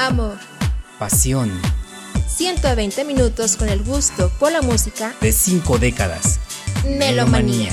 Amor. Pasión. 120 minutos con el gusto por la música de cinco décadas. Melomanía.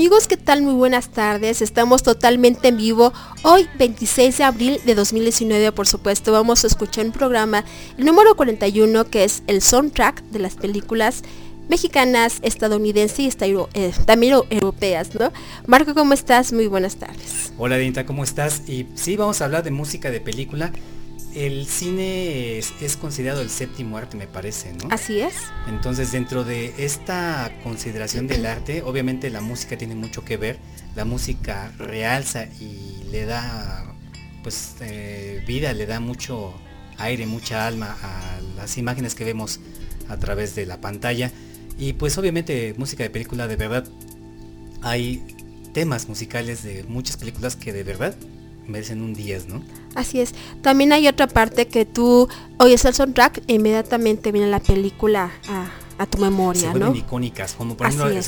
Amigos, ¿qué tal? Muy buenas tardes. Estamos totalmente en vivo. Hoy, 26 de abril de 2019, por supuesto, vamos a escuchar un programa, el número 41, que es el soundtrack de las películas mexicanas, estadounidenses y eh, también europeas, ¿no? Marco, ¿cómo estás? Muy buenas tardes. Hola, Dinta, ¿cómo estás? Y sí, vamos a hablar de música de película el cine es, considerado el séptimo arte, me parece, ¿no? Así es. Entonces, dentro de esta consideración del arte, obviamente la música tiene mucho que ver. La música realza y le da, pues, eh, vida, le da mucho aire, mucha alma a las imágenes que vemos a través de la pantalla. Y pues, obviamente, música de película, de verdad, hay temas musicales de muchas películas que de verdad merecen un 10, ¿no? Así es. También hay otra parte que tú oyes el soundtrack e inmediatamente viene la película a, tu memoria, Se ¿no? icónicas, como por ejemplo el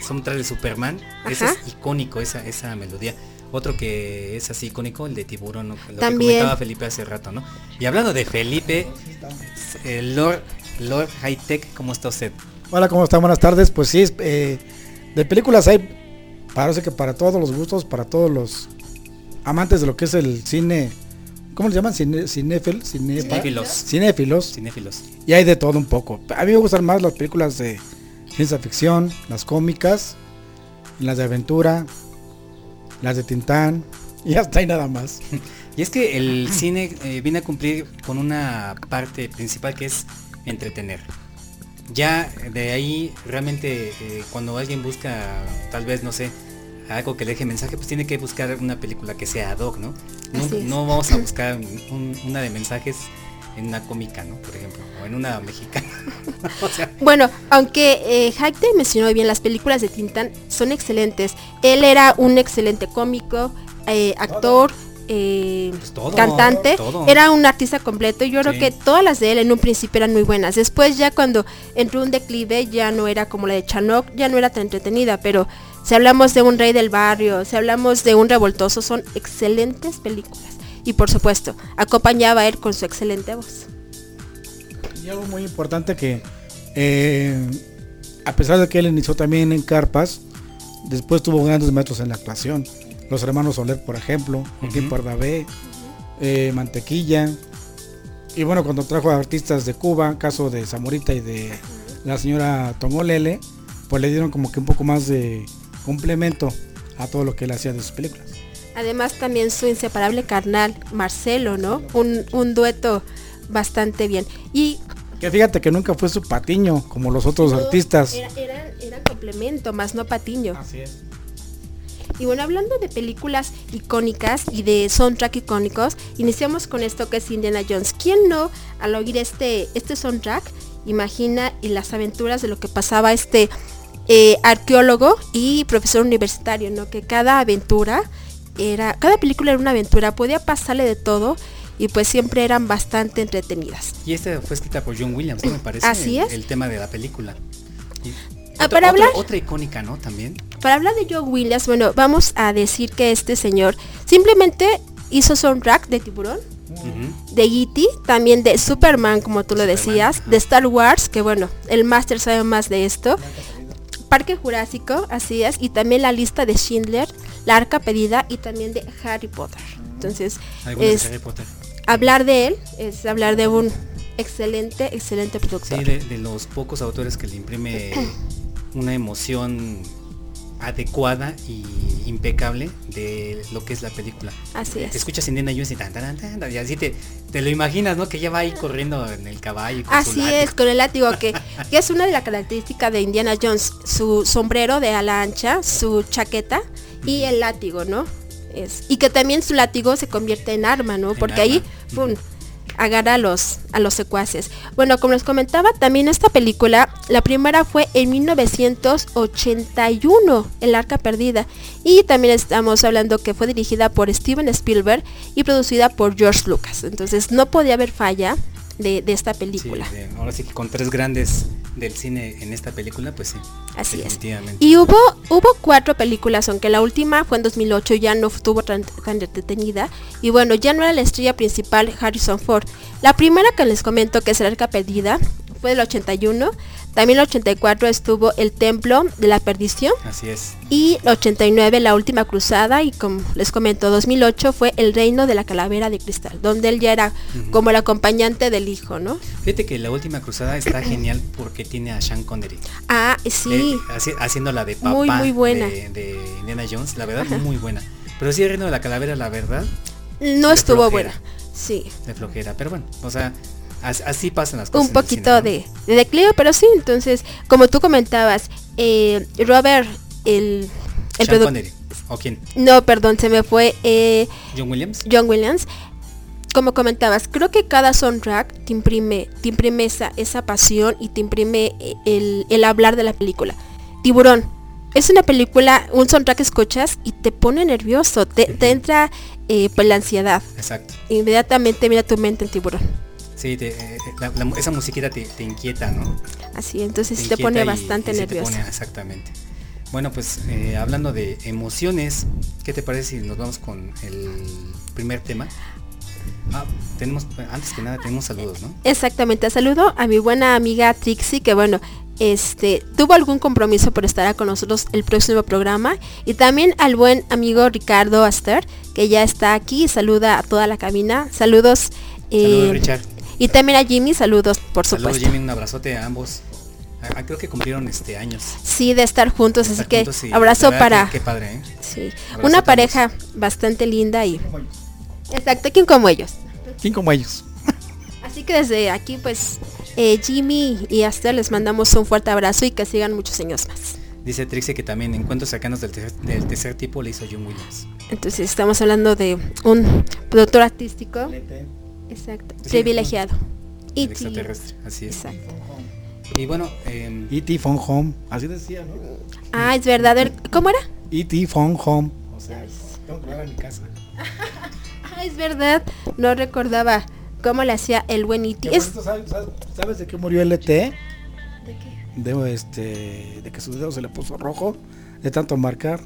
soundtrack de Superman, ese es icónico, esa, esa melodía. Otro que es así icónico, el de Tiburón, lo También. que comentaba Felipe hace rato, ¿no? Y hablando de Felipe, el Lord, Lord High Tech, ¿cómo está usted? Hola, ¿cómo está? Buenas tardes. Pues sí, eh, de películas hay, parece que para todos los gustos, para todos los amantes de lo que es el cine, ¿cómo le llaman? Cine, cinéfilos. Cinéfilos. Cinéfilos. Y hay de todo un poco. A mí me gustan más las películas de ciencia ficción, las cómicas, las de aventura, las de Tintán, y hasta ahí nada más. Y es que el cine eh, viene a cumplir con una parte principal que es entretener. Ya de ahí realmente eh, cuando alguien busca tal vez, no sé, algo que le deje mensaje, pues tiene que buscar una película que sea ad hoc, ¿no? No, vamos a buscar una de mensajes en una cómica, ¿no? Por ejemplo, o en una mexicana. Bueno, aunque eh, mencionó bien, las películas de Tintán son excelentes. Él era un excelente cómico, eh, actor. Eh, pues cantante, era un artista completo y yo creo que todas las de él en un principio eran muy buenas. Después ya cuando entró un declive ya no era como la de Chanok, ya no era tan entretenida, pero si hablamos de un rey del barrio, si hablamos de un revoltoso, son excelentes películas. Y por supuesto, acompañaba a él con su excelente voz. Y algo muy importante que, eh, a pesar de que él inició también en Carpas, después tuvo grandes maestros en la actuación. Los hermanos Soler, por ejemplo, Joaquín uh Mantequilla. Y bueno, cuando trajo a artistas de Cuba, caso de Zamorita y de la señora Tongolele, pues le dieron como que un poco más de complemento a todo lo que él hacía de sus películas. Además también su inseparable carnal, Marcelo, ¿no? Un, dueto bastante bien. Y que fíjate que nunca fue su patiño como los otros artistas. Era, era, complemento, más no patiño. Así es. Y bueno, hablando de películas icónicas y de soundtrack icónicos, iniciamos con esto que es Indiana Jones. ¿Quién no, al oír este, este soundtrack, imagina y las aventuras de lo que pasaba este eh, arqueólogo y profesor universitario, ¿no? Que cada aventura era, cada película era una aventura, podía pasarle de todo y pues siempre eran bastante entretenidas. Y esta fue escrita por John Williams, me parece. Así es. El, tema de la película. Ah, para hablar, otra, icónica, ¿no? También. Para hablar de John Williams, bueno, vamos a decir que este señor simplemente hizo soundtrack de Tiburón, de E.T., también de Superman, como tú lo decías, de Star Wars, que bueno, el máster sabe más de esto, Parque Jurásico, así es, y también la lista de Schindler, la Arca Pedida y también de Harry Potter. Entonces, es, hablar de él es hablar de un excelente, excelente productor. Sí, de los pocos autores que le imprime una emoción adecuada y impecable de lo que es la película. Así es. Escuchas Indiana Jones y tan, tan, tan, y así te, te, lo imaginas, ¿no? Que ella va ahí corriendo en el caballo. así es, con el látigo, que, que, es una de las características de Indiana Jones, su sombrero de ala ancha, su chaqueta y el látigo, ¿no? Es, y que también su látigo se convierte en arma, ¿no? Porque ahí, pum, agarra a los, a los secuaces. Bueno, como les comentaba, también esta película, la primera fue en 1981, El Arca Perdida. Y también estamos hablando que fue dirigida por Steven Spielberg y producida por George Lucas. Entonces no podía haber falla de, esta película. ahora sí que con tres grandes del cine en esta película, pues sí. Así es. Y hubo, hubo cuatro películas, aunque la última fue en 2008, ya no estuvo tan, tan detenida. Y bueno, ya no era la estrella principal Harrison Ford. La primera que les comento, que es el arca perdida, fue del 81. También el 84 estuvo el Templo de la Perdición. Así es. Y el 89 la Última Cruzada y como les comento 2008 fue el Reino de la Calavera de Cristal, donde él ya era como el acompañante del hijo, ¿no? Fíjate que la Última Cruzada está genial porque tiene a Sean Connery. Ah, sí. Eh, haciendo la de papá muy, muy buena. De, Indiana Jones, la verdad muy buena. Pero sí el Reino de la Calavera, la verdad. No estuvo buena. Sí. De flojera, pero bueno, o sea, así pasan las cosas. Un poquito de, declive, pero sí, entonces, como tú comentabas, eh, Robert, el, el productor... ¿O quién? No, perdón, se me fue. Eh, John Williams. John Williams. Como comentabas, creo que cada soundtrack te imprime, te imprime esa, esa pasión y te imprime eh, el, el hablar de la película. Tiburón, es una película, un soundtrack que escuchas y te pone nervioso, te, te entra eh, pues la ansiedad. Exacto. Inmediatamente mira tu mente en tiburón. Sí, te- eh, la- la- esa musiquita te, te inquieta, ¿no? Así, entonces sí te inquieta pone y- bastante y te pone- exactamente. Bueno, pues eh, hablando de emociones, ¿qué te parece si nos vamos con el primer tema? Ah, tenemos, antes que nada, tenemos saludos, ¿no? Exactamente, saludo a mi buena amiga Trixie, que bueno, este tuvo algún compromiso por estar con nosotros el próximo programa. Y también al buen amigo Ricardo Aster, que ya está aquí, saluda a toda la cabina. Saludos. eh, Saludos, Richard. Y también a Jimmy, saludos, por Saludos, supuesto. Jimmy, un abrazote a ambos. Creo que cumplieron este años. Sí, de estar juntos, así Estar que juntos abrazo para... Qué padre, ¿eh? sí, abrazo una pareja bastante linda y... Exacto, ¿quién como ellos? ¿Quién como ellos? Así que desde aquí, pues, eh, Jimmy y Aster les mandamos un fuerte abrazo y que sigan muchos años más. Dice Trixie que también encuentros cercanos del tercer, del tercer tipo le hizo John Williams. Entonces estamos hablando de un productor artístico, exacto, Sí, privilegiado. El Y extraterrestre, así es. Exacto. Y bueno, em, E.T. Phone Home. Así decía, ¿no? Ah, es verdad. ¿Cómo era? E.T. Phone Home. O sea, tengo que hablar a mi casa. Ah, es verdad. No recordaba cómo le hacía el buen Es... cierto, ¿sabes, de qué murió LT? ¿De qué? De, este, de que su dedo se le puso rojo de tanto marcar.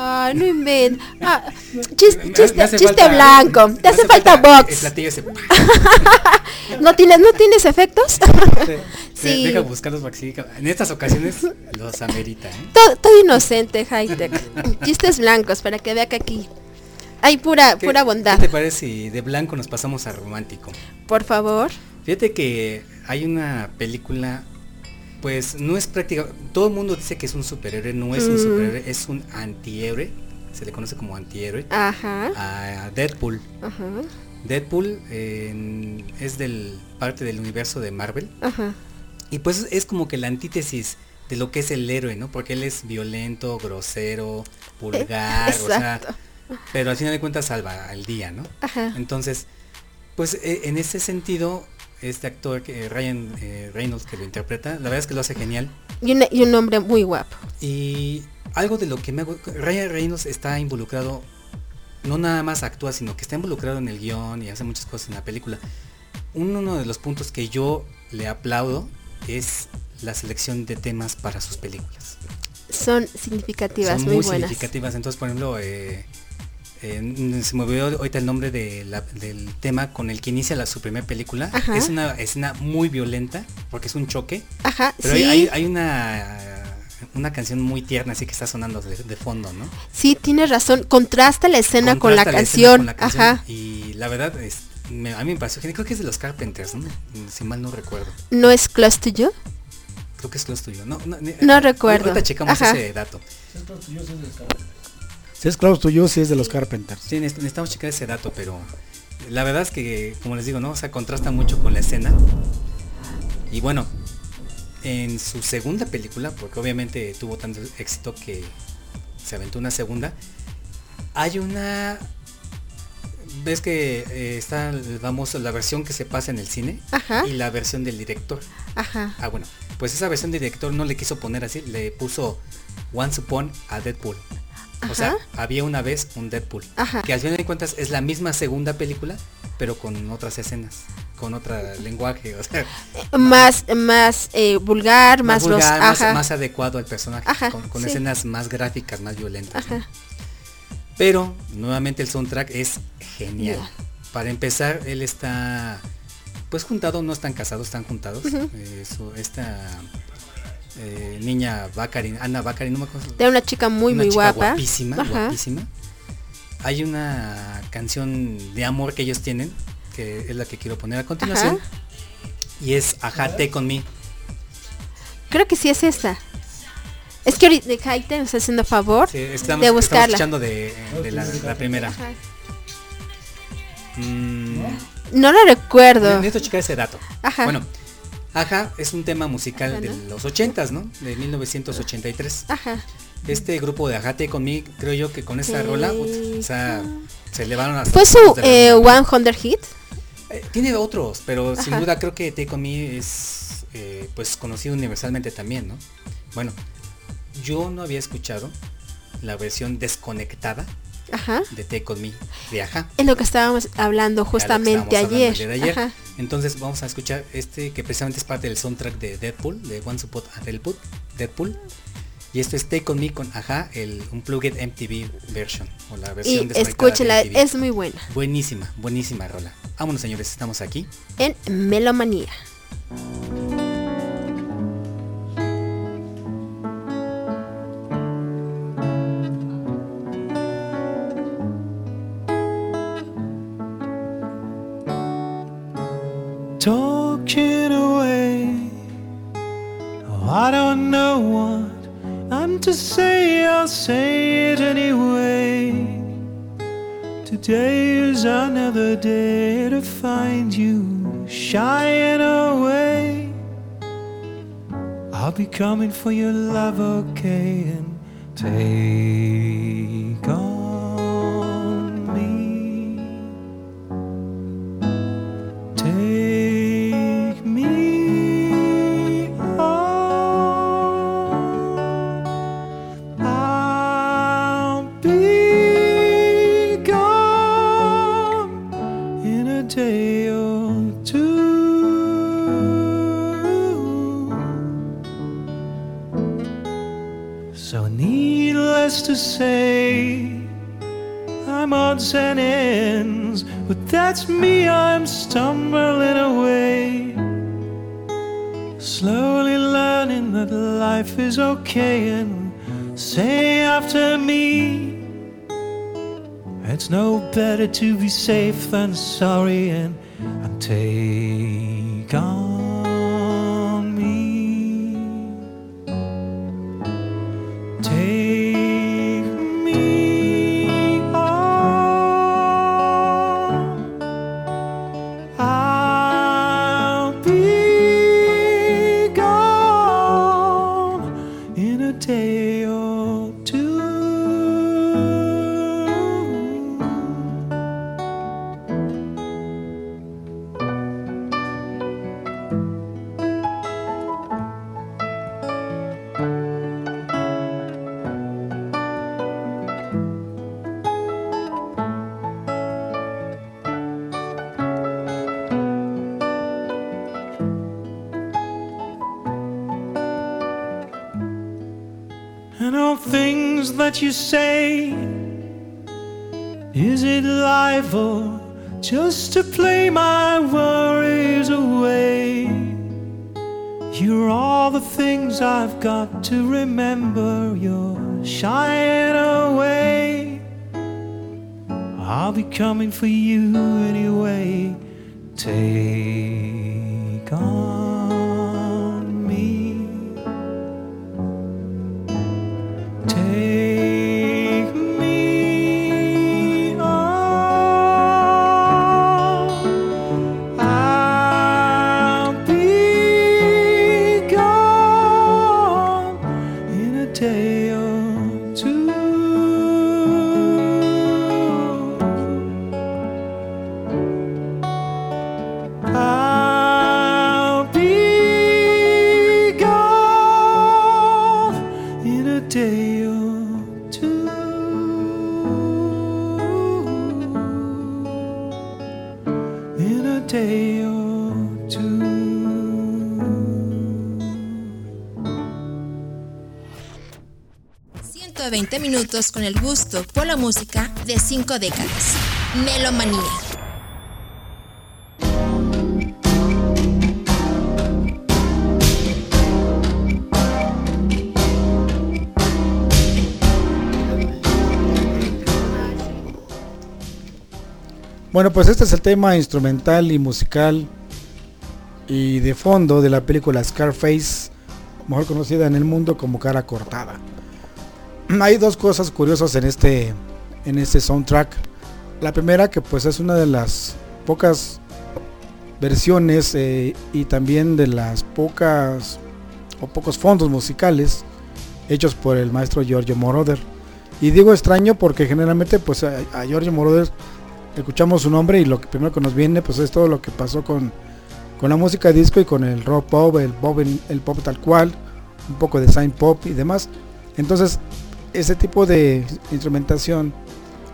Ah, no invent. Ah, chis- chiste, hace chiste falta- blanco. Te hace falta El box. platillo ese. ¿No tienes, ¿No tienes efectos? Sí. sí. Deja buscarlos porque sí, en estas ocasiones los amerita, ¿eh? Todo, todo inocente, high-tech. Chistes blancos para que vea que aquí hay pura, ¿Qué- pura bondad. ¿Qué te parece si de blanco nos pasamos a romántico? Por favor. Fíjate que hay una película, pues no es práctica, todo el mundo dice que es un superhéroe, no es un Mm. superhéroe, es un antihéroe, se le conoce como antihéroe, Ajá. a Deadpool. Ajá. Deadpool eh, es del parte del universo de Marvel Ajá. y pues es como que la antítesis de lo que es el héroe, ¿no? Porque él es violento, grosero, vulgar, o sea, pero al final de cuentas salva al día, ¿no? Ajá. Entonces, pues eh, en ese sentido, este actor que Ryan eh, Reynolds que lo interpreta, la verdad es que lo hace genial. Y, un- y un hombre muy guapo. Y algo de lo que me hago, Ryan Reynolds está involucrado, no nada más actúa, sino que está involucrado en el guion y hace muchas cosas en la película. Uno de los puntos que yo le aplaudo es la selección de temas para sus películas. Son significativas, Son muy, muy, buenas. significativas. Entonces, por ejemplo, eh, eh, se me olvidó ahorita el nombre de la- del tema con el que inicia la, su primera película. Ajá. Es una escena muy violenta porque es un choque. Ajá, Pero sí. hay, una una canción muy tierna así que está sonando de, de fondo, ¿no? Sí, tienes razón. Contrasta la escena con la, escena canción. con la canción, Ajá. Y la verdad es, me- a mí me pareció genial. Creo que es de los Carpenters, ¿no? Si mal no recuerdo. ¿No es Close to You? Creo que es los tuyo. No, no, ni- No recuerdo. Ahorita checamos Ajá. ese dato. Es Close to You, si es de los Carpenters. Sí, neces- necesitamos checar ese dato, pero la verdad es que, como les digo, ¿no? O sea, contrasta mucho con la escena. Y bueno, en su segunda película, porque obviamente tuvo tanto éxito que se aventó una segunda, hay una... Ves que eh, está, vamos, la versión que se pasa en el cine Ajá. y la versión del director. Ajá. Ah, bueno, pues esa versión del director no le quiso poner así, le puso Once Upon a Deadpool. O sea, había una vez un Deadpool. Ajá. Que al final de cuentas es la misma segunda película, pero con otras escenas, con otro lenguaje, o sea, Más, más eh, vulgar, más, más, vulgar, más, adecuado al personaje, Ajá, con, con sí. escenas más gráficas, más violentas. Pero nuevamente el soundtrack es genial. Yeah. Para empezar, él está pues juntado, no están casados, están juntados. Eh, su- esta eh, niña Bakari, Ana Bakari, no me acuerdo. De una chica muy, una muy chica guapa. Guapísima, Ajá. guapísima. Hay una canción de amor que ellos tienen, que es la que quiero poner a continuación. Ajá. Y es Ajate con mí. Creo que sí es esta. Es que ahorita Jaite me está haciendo favor Sí, estamos, de estamos buscarla. escuchando de, de la, la primera. Mm, No la recuerdo. necesito checar ese dato. Ajá. Bueno, Aja es un tema musical Ajá, de ¿no? los 80s, ¿no? De 1983. Ajá. Este grupo de Ajate con mí, creo yo que con esa Sí. rola, o sea, se elevaron hasta Fue su de eh, luna. 100 Hit. Eh, tiene otros, pero sin duda creo que Take On Me es eh, pues conocido universalmente también, ¿no? Bueno, yo no había escuchado la versión desconectada de Take On Me de Aja. Es lo que estábamos hablando justamente ayer. Entonces vamos a escuchar este que precisamente es parte del soundtrack de Deadpool, de One Support a Deadpool. Deadpool. Y esto es Take On Me con Aja, el Unplugged MTV version. O la versión y escúchela, es muy buena. Buenísima, buenísima rola. Vámonos señores, estamos aquí. En Melomanía. Today is another day to find you shying away. I'll be coming for your love, okay, and take better to be safe than sorry and, and take remember. You're shying away. I'll be coming for you minutos con el gusto por la música de cinco décadas. Melomanía. Bueno, pues este es el tema instrumental y musical y de fondo de la película Scarface, mejor conocida en el mundo como Cara Cortada. hay dos cosas curiosas en este en este soundtrack. La primera que pues es una de las pocas versiones eh, y también de las pocas o pocos fondos musicales hechos por el maestro Giorgio Moroder. Y digo extraño porque generalmente pues a, Giorgio Moroder escuchamos su nombre y lo que primero que nos viene pues es todo lo que pasó con, con la música disco y con el rock pop, el pop, el pop tal cual, un poco de sign pop y demás. Entonces, ese tipo de instrumentación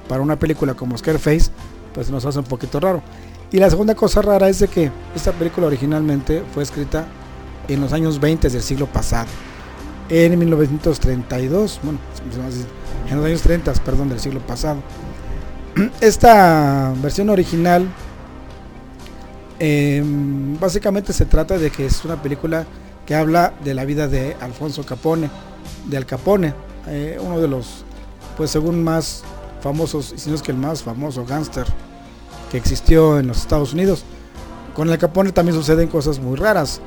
para una película como Scareface, pues nos hace un poquito raro. Y la segunda cosa rara es de que esta película originalmente fue escrita en los años 20 del siglo pasado, en 1932, bueno, en los años 30, perdón, del siglo pasado. Esta versión original em, básicamente se trata de que es una película que habla de la vida de Alfonso Capone, de Al Capone, eh, uno de los, pues según más famosos, si no es que el más famoso gángster que existió en los Estados Unidos. Con el Capone también suceden cosas muy raras.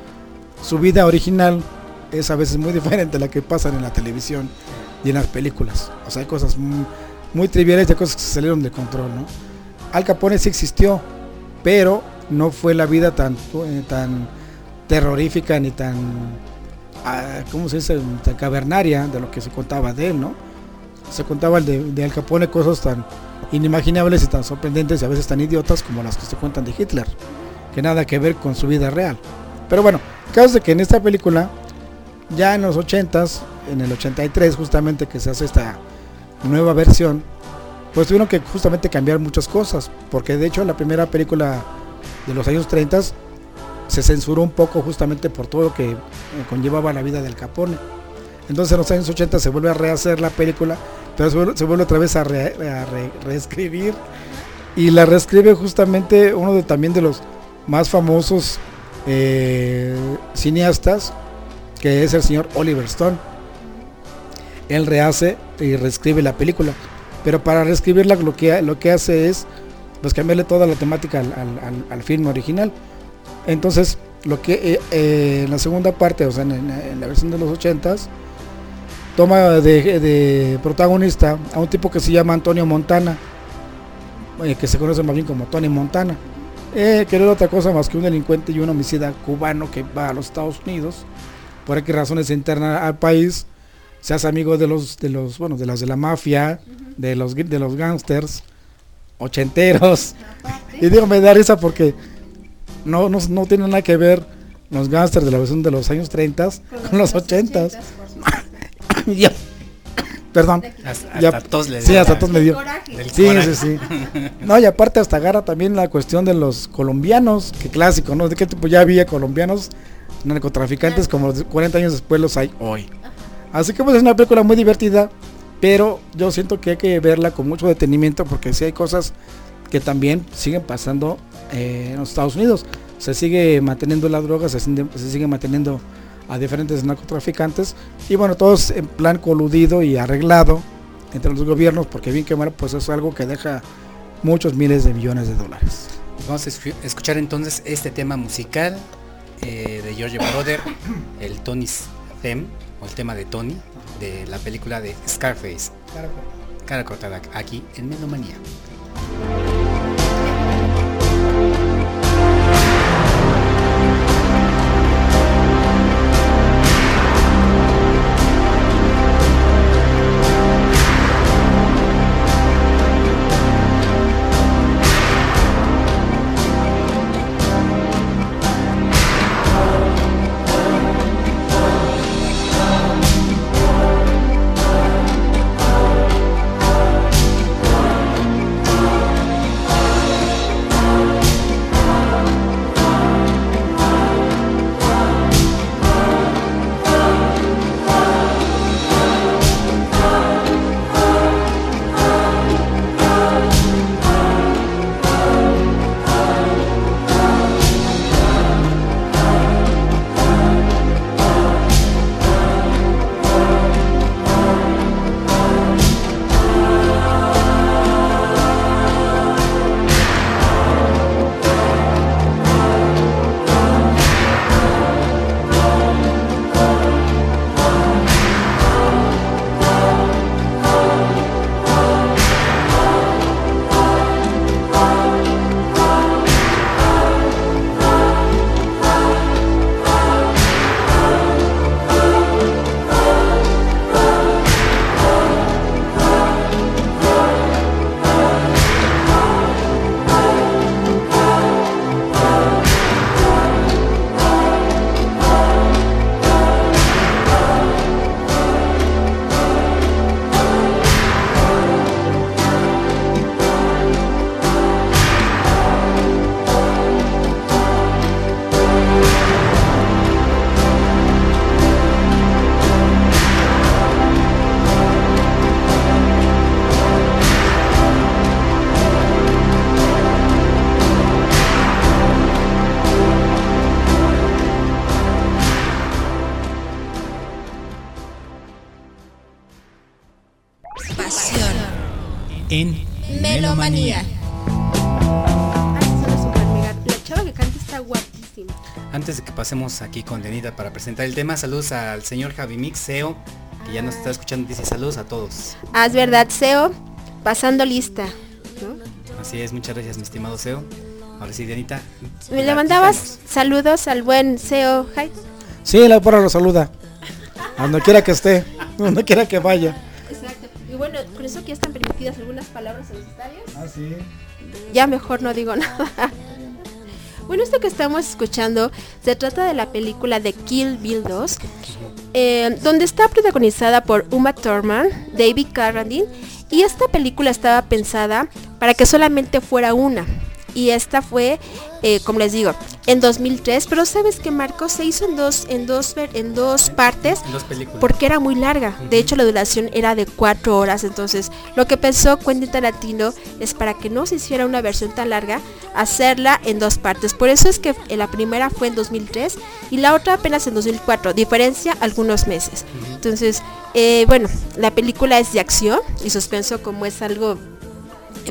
Su vida original es a veces muy diferente a la que pasan en la televisión y en las películas. O sea, hay cosas muy, triviales y cosas que se salieron de control, ¿no? Al Capone sí existió, pero no fue la vida tan, eh, tan terrorífica ni tan, ah, ¿cómo se dice?, tan cavernaria de lo que se contaba de él, ¿no? Se contaba de, de Al Capone cosas tan inimaginables y tan sorprendentes y a veces tan idiotas como las que se cuentan de Hitler, que nada que ver con su vida real. Pero bueno, caso de que en esta película, ya en los 80s, en el 83 justamente que se hace esta nueva versión, pues tuvieron que justamente cambiar muchas cosas, porque de hecho la primera película de los años 30 se censuró un poco justamente por todo lo que conllevaba la vida del Capone. Entonces en los años 80 se vuelve a rehacer la película, pero se vuelve, otra vez a, reescribir. Y la reescribe justamente uno de también de los más famosos eh, cineastas, que es el señor Oliver Stone. Él rehace y reescribe la película. Pero para reescribirla lo que, lo que hace es pues cambiarle toda la temática al, film original. Entonces, lo que eh, eh, en la segunda parte, o sea, en, la versión de los 80s, toma de, protagonista a un tipo que se llama Antonio Montana, eh, que se conoce más bien como Tony Montana, que no era otra cosa más que un delincuente y un homicida cubano que va a los Estados Unidos, por qué razones se interna al país, se hace amigo de los, de los, bueno, de las de la mafia, de los de los gangsters, ochenteros. y digo, me da risa porque no, no, no tiene nada que ver los gángsters de la versión de los años 30 con, los 80. Perdón. Hasta, tos le dio. Sí, hasta tos me dio. Sí, sí, sí. No, y aparte hasta agarra también la cuestión de los colombianos, que clásico, ¿no? De qué tipo ya había colombianos narcotraficantes como 40 años después los hay hoy. Así que pues es una película muy divertida, pero yo siento que hay que verla con mucho detenimiento porque si hay cosas que también siguen pasando eh, en los Estados Unidos. Se sigue manteniendo la droga, se, sigue manteniendo a diferentes narcotraficantes y bueno, todos en plan coludido y arreglado entre los gobiernos porque bien que bueno, pues es algo que deja muchos miles de millones de dólares. Vamos a escuchar entonces este tema musical eh, de George Brother, el Tony's Theme o el tema de Tony de la película de Scarface. Cara cortada aquí en Menomanía. Pasemos aquí con Denita para presentar el tema, saludos al señor Javi Mix, CEO, que ya nos está escuchando, dice saludos a todos. Ah, es verdad, Seo, pasando lista. ¿no? Así es, muchas gracias mi estimado CEO. Ahora sí, Denita. Me le mandabas saludos al buen Seo. Hi. Sí, la porra lo saluda. A donde quiera que esté, donde quiera que vaya. Exacto. Y bueno, con eso que ya están permitidas algunas palabras necesarias. Ah, sí. Ya mejor no digo nada. Esto que estamos escuchando se trata de la película de Kill Bill 2, eh, donde está protagonizada por Uma Thurman, David Carradine, y esta película estaba pensada para que solamente fuera una. Y esta fue, eh, como les digo, en 2003, pero sabes que Marcos se hizo en dos, en dos, en dos partes En dos películas. porque era muy larga. De hecho, la duración era de cuatro horas. Entonces, lo que pensó Quentin Tarantino es para que no se hiciera una versión tan larga, hacerla en dos partes. Por eso es que eh, la primera fue en 2003 y la otra apenas en 2004. Diferencia algunos meses. Entonces, eh, bueno, la película es de acción y suspenso como es algo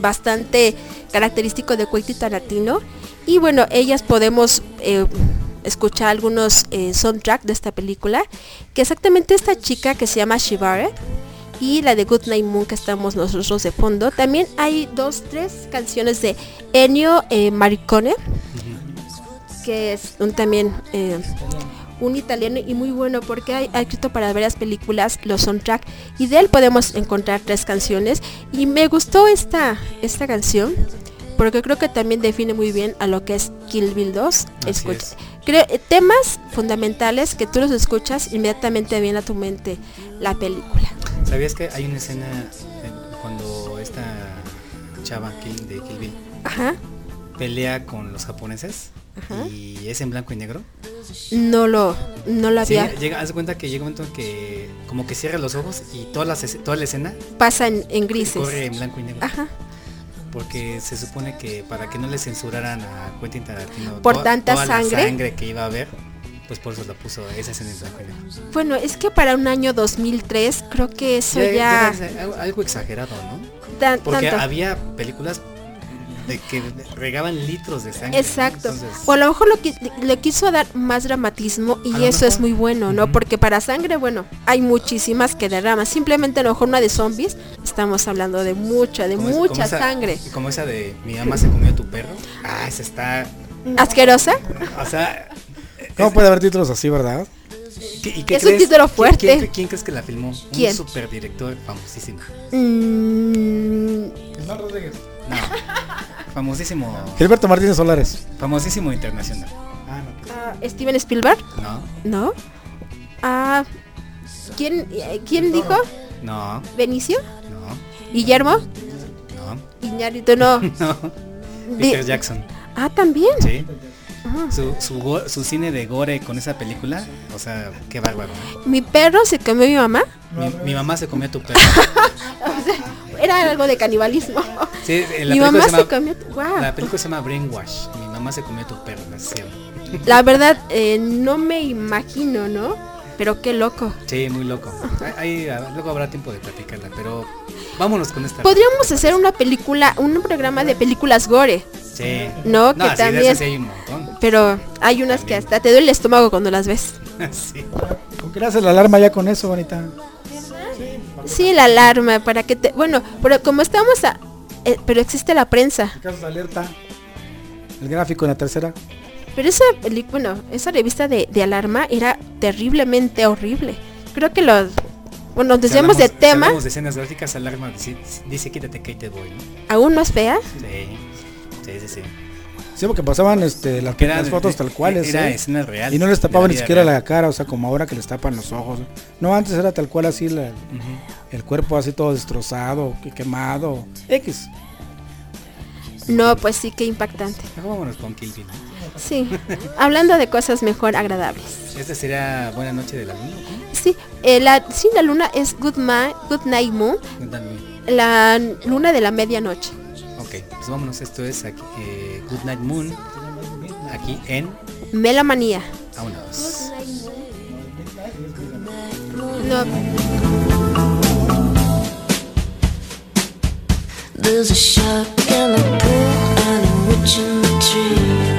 bastante característico de Quentin Tarantino. Y bueno, ellas podemos eh, escuchar algunos eh, soundtrack de esta película. Que exactamente esta chica que se llama Shibare y la de Good Night Moon que estamos nosotros de fondo. También hay dos, tres canciones de Ennio eh, Maricone, que es un también eh, un italiano y muy bueno porque ha, escrito para varias películas los soundtrack y de él podemos encontrar tres canciones. Y me gustó esta esta canción porque creo que también define muy bien a lo que es Kill Bill 2 Así Escucha- es. creo- eh, temas fundamentales que tú los escuchas inmediatamente viene a tu mente la película. ¿Sabías que hay una escena eh, cuando esta chava Kill, de Kill Bill ajá. pelea con los japoneses Ajá. y es en blanco y negro? no lo no lo Sí, había llega, haz cuenta que llega un momento en que como que cierra los ojos y toda la, toda la escena pasa en, en grises corre en blanco y negro. ajá Porque se supone que para que no le censuraran a Quentin Tarantino Por toda- tanta toda la sangre. sangre que iba a haber, pues por eso la puso esa escena en blanco bueno es que para un año 2003 creo que eso Ya- ya, ya es algo, algo exagerado, ¿no? tan- Porque tanto. había películas de que regaban litros de sangre. ¿no? Exacto. Entonces, O a lo mejor lo qui- le quiso dar más dramatismo y A eso es muy bueno, ¿no? Porque para sangre, bueno, hay muchísimas que derraman. Simplemente a lo mejor una de zombies, estamos hablando de mucha, de como es- mucha como esa- sangre. Como esa de mi mamá se comió tu perro. Ah, esa está. ¿Asquerosa? O sea. ¿Cómo puede haber títulos así, verdad? ¿qué- y qué Es un título ¿Quién- fuerte. ¿Quién, quién crees que la filmó? ¿Quién? Un superdirector famosísimo. Mm, No. Famosísimo. Gilberto Martínez Solares. Famosísimo internacional. ah, ¿Steven Spielberg? No. ¿No? Ah, ¿quién, eh, ¿quién dijo? No. ¿Benicio? No. ¿Guillermo? No. Iñárritu, no. No. Peter Jackson. Ah, también. Sí. Su, su, cine de gore con esa película, o sea, qué bárbaro. Mi perro se comió a mi mamá. Mi, mi mamá se comió tu perro. Era algo de canibalismo. Sí, la mi mamá se se llama, comió. Wow. la película se llama Brainwash. Mi mamá se comió tu perro, se llama. La verdad, eh, no me imagino, ¿no? Pero qué loco. Sí, muy loco. Ahí, luego habrá tiempo de platicarla, pero vámonos con esta. Podríamos hacer una película, un programa de películas gore, Sí. No, que sí, de también- esas sí hay un montón. pero hay unas que hasta te duele el estómago cuando las ves. sí. ¿Con qué haces la alarma ya con eso, bonita? Sí, la alarma, para que te... Bueno, pero como estamos a... eh, pero existe la prensa. Casos de alerta. El gráfico en la tercera. Pero esa película, bueno, esa revista de, de alarma era terriblemente horrible. Creo que los... Bueno, nos Si desviamos de tema, de escenas gráficas, alarma dice, dice quítate que ahí te voy, ¿no? aún más fea. Sí. Sí, sí, sí. Sí, porque pasaban este, las, Era- las fotos tal cuales. Era ¿eh? escenas reales. Y no les tapaban ni siquiera real. la cara, o sea, como ahora que les tapan los ojos. No, antes era tal cual así, la- el cuerpo así todo destrozado, que- quemado. X. No, pues sí, qué impactante. Vámonos con Kill Bill. Sí, hablando de cosas mejor agradables. Esta sería Buena Noche de la Luna. ¿no? Sí, eh, la, sí, la luna es Good, Ma- Good Night Moon, la luna de la medianoche. Ok, pues vámonos. Esto es aquí, eh, Good Night Moon. Aquí en Melamanía. Vámonos. No, There's a shark in the pool and a witch in the tree.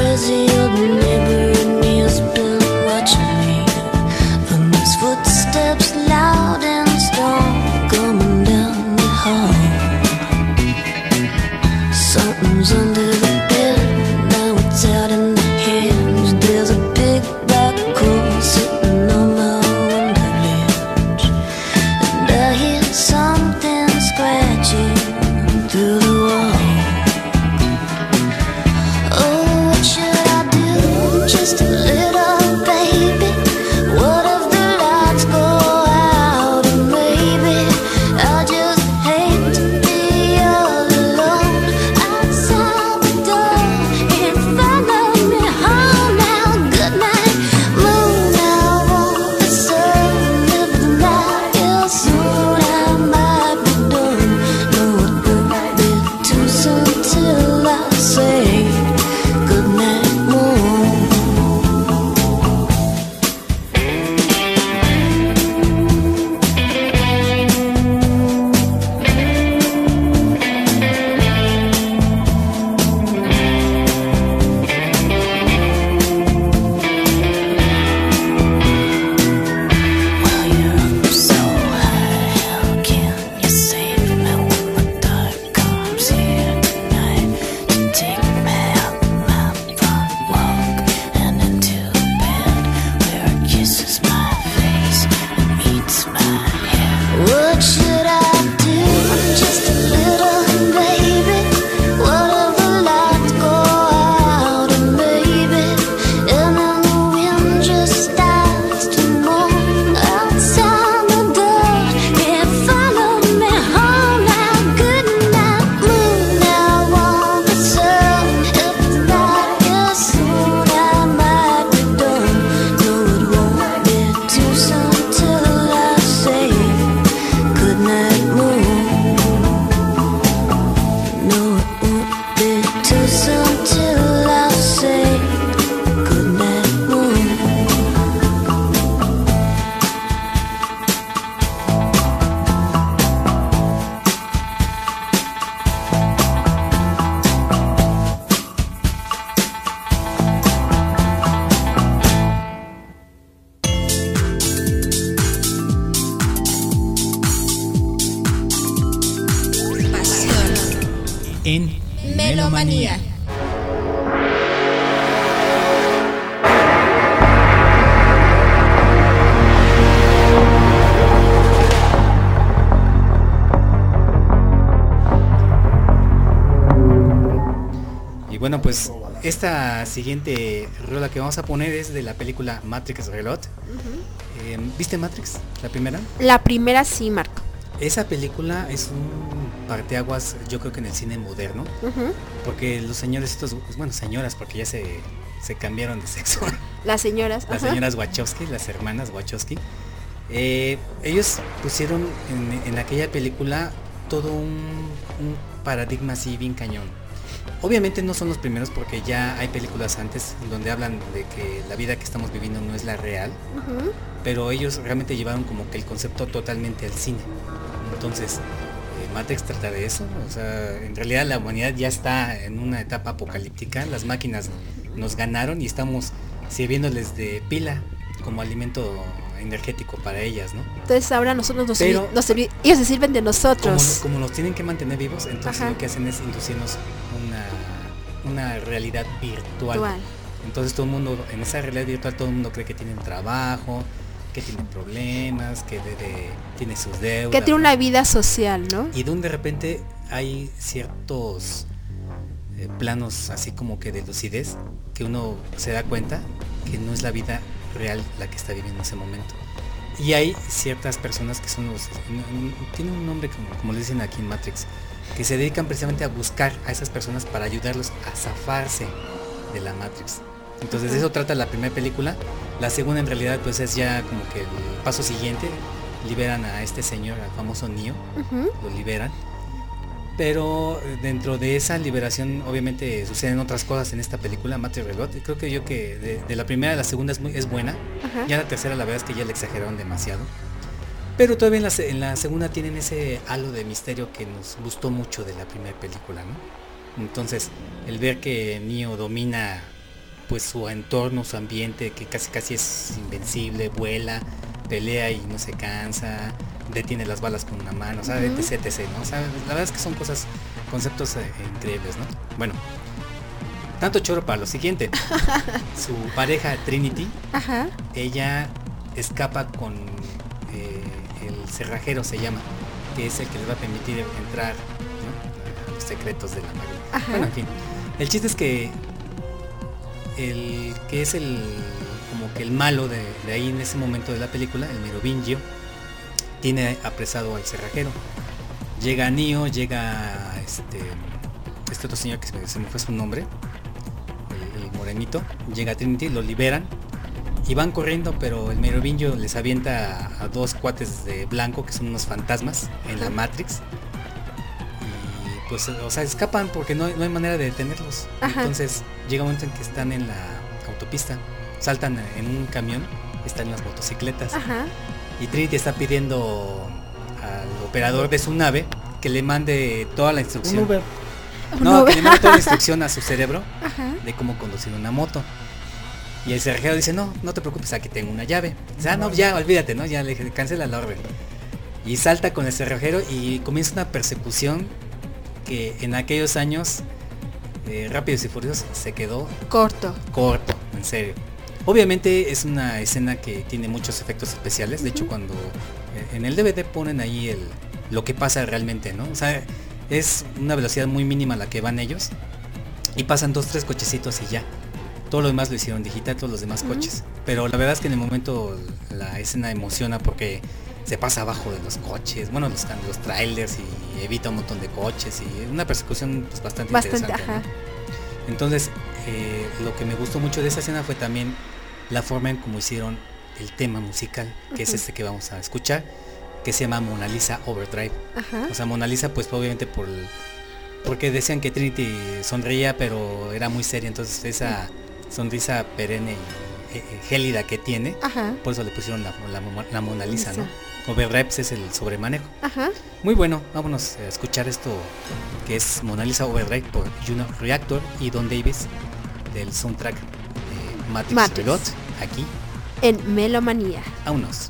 crazy old man siguiente rola que vamos a poner es de la película Matrix Reload. Eh, ¿Viste Matrix? La primera. La primera sí, Marco. Esa película es un parteaguas, yo creo que en el cine moderno, porque los señores estos, pues, bueno, señoras, porque ya se, se cambiaron de sexo. Las señoras. las ajá. señoras Wachowski, las hermanas Wachowski, eh, ellos pusieron en, en aquella película todo un, un paradigma así bien cañón. Obviamente no son los primeros porque ya hay películas antes donde hablan de que la vida que estamos viviendo no es la real, pero ellos realmente llevaron como que el concepto totalmente al cine. Entonces, eh, Matrix trata de eso, o sea, en realidad la humanidad ya está en una etapa apocalíptica, las máquinas nos ganaron y estamos sirviéndoles de pila como alimento energético para ellas, ¿no? Entonces ahora nosotros nos, Pero- nos ellos se sirven de Como, nosotros. como nos tienen que mantener vivos, entonces Ajá. lo que hacen es inducirnos una, una realidad virtual. Entonces todo el mundo, en esa realidad virtual todo el mundo cree que tiene un trabajo, que tiene problemas, que tiene sus deudas. Que tiene una vida social, ¿no? Y donde de repente hay ciertos eh, planos así como que de lucidez que uno se da cuenta que no es la vida real la que está viviendo en ese momento. Y hay ciertas personas que son los... Tiene un nombre como, como le dicen aquí en Matrix, que se dedican precisamente a buscar a esas personas para ayudarlos a zafarse de la Matrix. Entonces de eso trata la primera película. La segunda en realidad pues es ya como que el paso siguiente. Liberan a este señor, al famoso Neo lo liberan. Pero dentro de esa liberación obviamente suceden otras cosas en esta película, Matrix Reload. Creo que yo que de, de la primera a la segunda es, muy, es buena. Ya la tercera la verdad es que ya le exageraron demasiado. Pero todavía en la, se- en la segunda tienen ese halo de misterio que nos gustó mucho de la primera película, ¿no? Entonces, el ver que Neo domina pues su entorno, su ambiente, que casi casi es invencible, vuela, pelea y no se cansa, detiene las balas con una mano, o sea, Ujú. etc, etc, ¿no? O sea, la verdad es que son cosas, conceptos eh, increíbles, ¿no? Bueno, tanto choro para lo siguiente. su pareja Trinity, Ajá. ella escapa con cerrajero se llama, que es el que les va a permitir entrar ¿no? a los secretos de la marina. Ajá. Bueno, en fin. El chiste es que el que es el como que el malo de, de ahí en ese momento de la película, el Merovingio, tiene apresado al cerrajero. Llega Neo, llega este este otro señor que se me, se me fue su nombre, el, el morenito, llega Trinity, lo liberan y van corriendo, pero el Merovingio les avienta a, a dos cuates de blanco que son unos fantasmas en la. Matrix. Y pues, o sea, escapan porque no hay, no hay manera de detenerlos. Ajá. Entonces llega un momento en que están en la autopista, saltan en un camión, están en las motocicletas Ajá. y Trinity está pidiendo al operador de su nave que le mande toda la Un instrucción. Uber. No, Un que le mande toda la instrucción a su cerebro Ajá. de cómo conducir una moto. Y el cerrajero dice, no, no te preocupes, aquí tengo una llave. Dice, ah, no, ya, olvídate, ¿no? Ya le cancela la orden. Y salta con el cerrajero y comienza una persecución que en aquellos años, eh, Rápidos y Furiosos, se quedó Corto. corto, en serio. Obviamente es una escena que tiene muchos efectos especiales. De hecho, cuando eh, en el DVD ponen ahí el, lo que pasa realmente, ¿no? O sea, es una velocidad muy mínima la que van ellos. Y pasan dos, tres cochecitos y ya. Todo lo demás lo hicieron digital, todos los demás coches. Pero la verdad es que en el momento la escena emociona porque se pasa abajo de los coches, bueno, los, los trailers y evita un montón de coches y una persecución pues, bastante, Bastante, interesante. ¿no? ajá. Entonces, eh, lo que me gustó mucho de esa escena fue también la forma en cómo hicieron el tema musical, que es este que vamos a escuchar, que se llama Mona Lisa Overdrive. Ajá. O sea, Mona Lisa, pues obviamente por el- porque decían que Trinity sonreía, pero era muy seria, entonces esa sonrisa perenne y eh, eh, gélida que tiene, Ajá. por eso le pusieron la, la Mo- la Mona Lisa, ¿no? Overdrive es el sobremanejo. Ajá. Muy bueno, vámonos a escuchar esto que es Mona Lisa Overdrive por Juno Reactor y Don Davis del soundtrack de Matrix, Matrix. Reload. Aquí, En Melomanía. vámonos.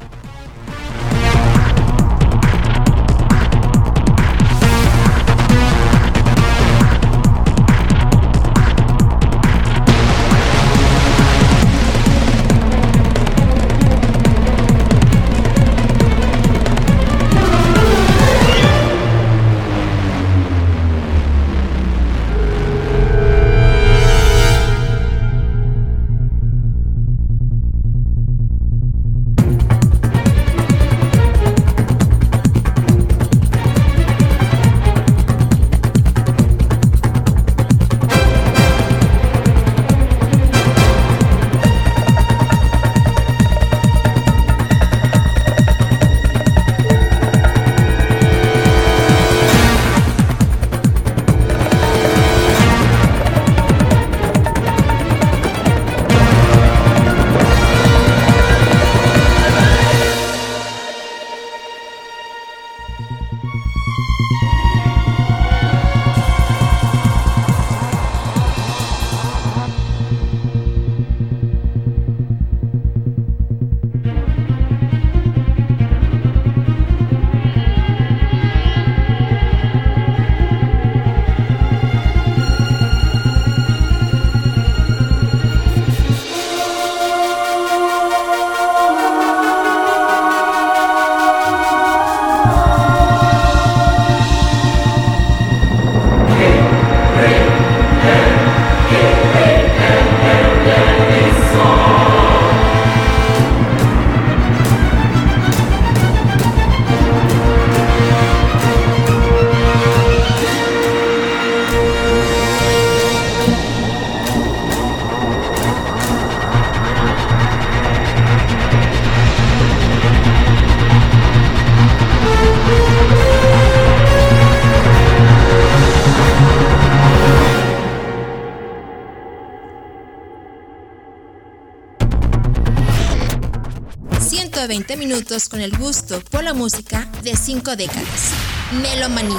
120 minutos con el gusto por la música de 5 décadas. Melomanía.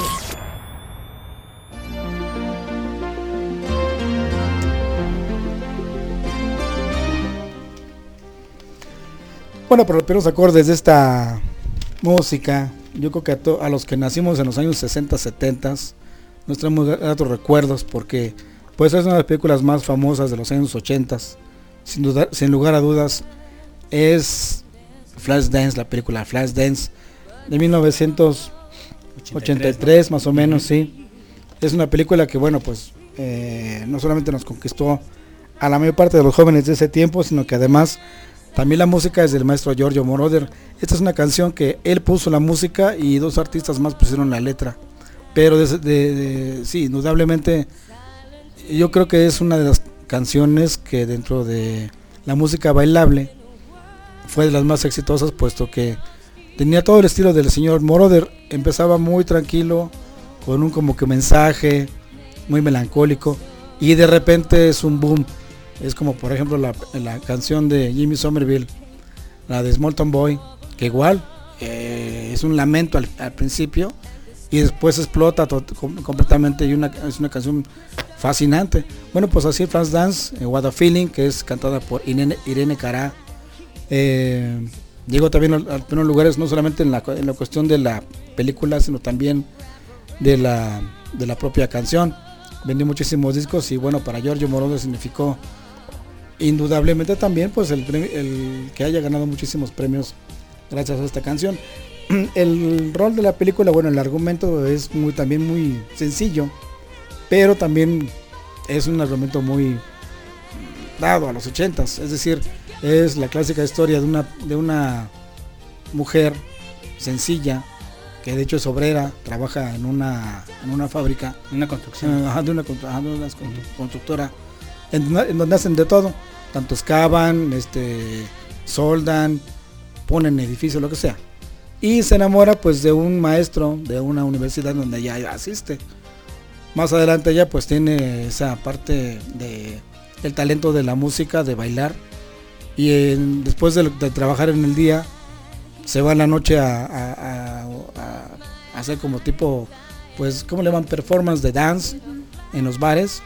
Bueno, por los primeros acordes de esta música, yo creo que a, to- los que nacimos en los años 60, 70, nos traemos gratos recuerdos porque pues es una de las películas más famosas de los años 80, sin, sin lugar a dudas, es Flashdance, la película Flashdance de 1983 más o menos, sí. Es una película que bueno, pues eh, no solamente nos conquistó a la mayor parte de los jóvenes de ese tiempo, sino que además también la música es del maestro Giorgio Moroder. Esta es una canción que él puso la música y dos artistas más pusieron la letra. Pero de, de- de- sí, indudablemente yo creo que es una de las canciones que dentro de la música bailable fue de las más exitosas puesto que tenía todo el estilo del señor Moroder. Empezaba muy tranquilo, con un como que mensaje muy melancólico y de repente es un boom. Es como por ejemplo la, la canción de Jimmy Somerville, la de Small Boy, que igual eh, es un lamento al, principio y después explota completamente y una, es una canción fascinante. Bueno, pues así Flash Dance, eh, What a Feeling, que es cantada por Irene, Irene Cara. Eh, llegó también a primeros lugares, no solamente en la, en la cuestión de la película, sino también de la, de la propia canción. Vendió muchísimos discos y bueno, para Giorgio Moroder significó indudablemente también pues el, el que haya ganado muchísimos premios gracias a esta canción. El rol de la película, bueno, el argumento es muy también muy sencillo, pero también es un argumento muy dado a los ochentas, es decir, es la clásica historia de una de una mujer sencilla que de hecho es obrera, trabaja en una en una fábrica. Una construcción. eh, ajá, de una, constru- ajá, de una constru- constructora. En, donde- en donde hacen de todo. Tanto excavan este soldan ponen edificios lo que sea. Y se enamora pues de un maestro de una universidad donde ella asiste. Más adelante ella pues tiene esa parte de el talento de la música de bailar y en- después de, de trabajar en el día se va en la noche a, a- a- a hacer como tipo pues cómo le llaman performance de dance en los bares.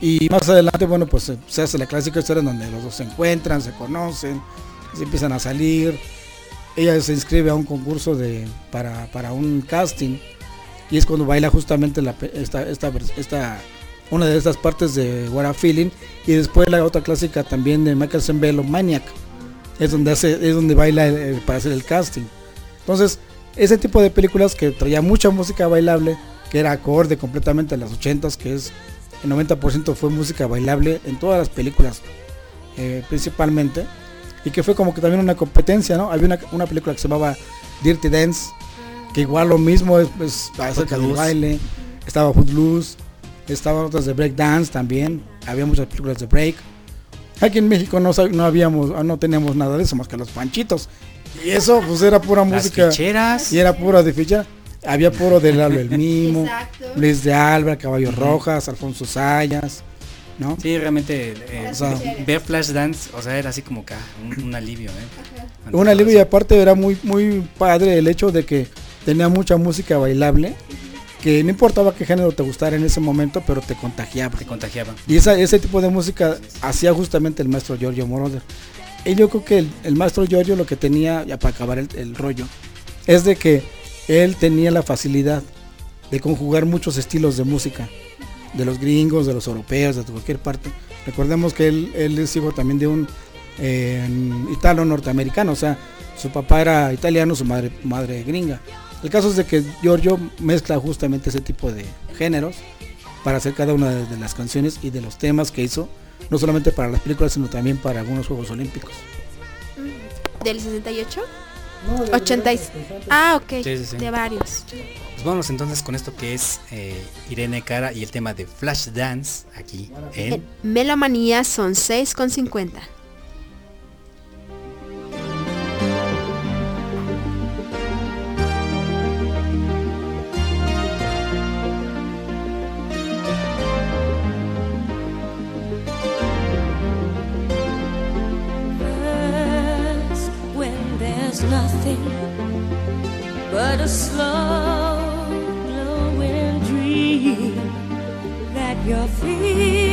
Y más adelante bueno pues se- hace la clásica historia en donde los dos se encuentran se conocen se empiezan a salir. Ella se inscribe a un concurso de para, para un casting y es cuando baila justamente la, esta, esta, esta una de estas partes de What a Feeling y después la otra clásica también de Michael Zembello Maniac. Es donde hace es donde baila el- el- para hacer el casting. Entonces ese tipo de películas que traía mucha música bailable que era acorde completamente a las 80s que es el 90% fue música bailable en todas las películas eh, principalmente y que fue como que también una competencia no había una, una película que se llamaba Dirty Dance que igual lo mismo es, es acerca del baile estaba Footloose estaban otras de break dance también. Había muchas películas de break. Aquí en México no, no habíamos ah, no teníamos nada de eso más que los panchitos. Y eso pues era pura Las música. ficheras. y era pura de ficha había puro de Lalo el Mimo Exacto. Luis de Alba Caballos Rojas Alfonso Sayas ¿no? Sí, realmente eh, O sea, ver Flashdance, o sea, era así como que ah, un, un alivio, ¿eh? Un alivio y aparte era muy muy padre el hecho de que tenía mucha música bailable, que no importaba qué género te gustara en ese momento, pero te contagiaba. Te contagiaba. Y esa, ese tipo de música hacía justamente el maestro Giorgio Moroder. Y yo creo que el, el maestro Giorgio lo que tenía, ya para acabar el, el rollo, es de que él tenía la facilidad de conjugar muchos estilos de música, de los gringos, de los europeos, de cualquier parte. Recordemos que él, él es hijo también de un eh, italo norteamericano, o sea, su papá era italiano, su madre, madre gringa. El caso es de que Giorgio mezcla justamente ese tipo de géneros para hacer cada una de, las canciones y de los temas que hizo, no solamente para las películas, sino también para algunos Juegos Olímpicos. ¿Del 68? 80. y- Ah, ok. Sí, sí, sí. De varios. Pues vámonos entonces con esto que es eh, Irene Cara y el tema de Flashdance aquí en En Melomanía son 6,50. nothing but a slow glowing dream that you're feeling.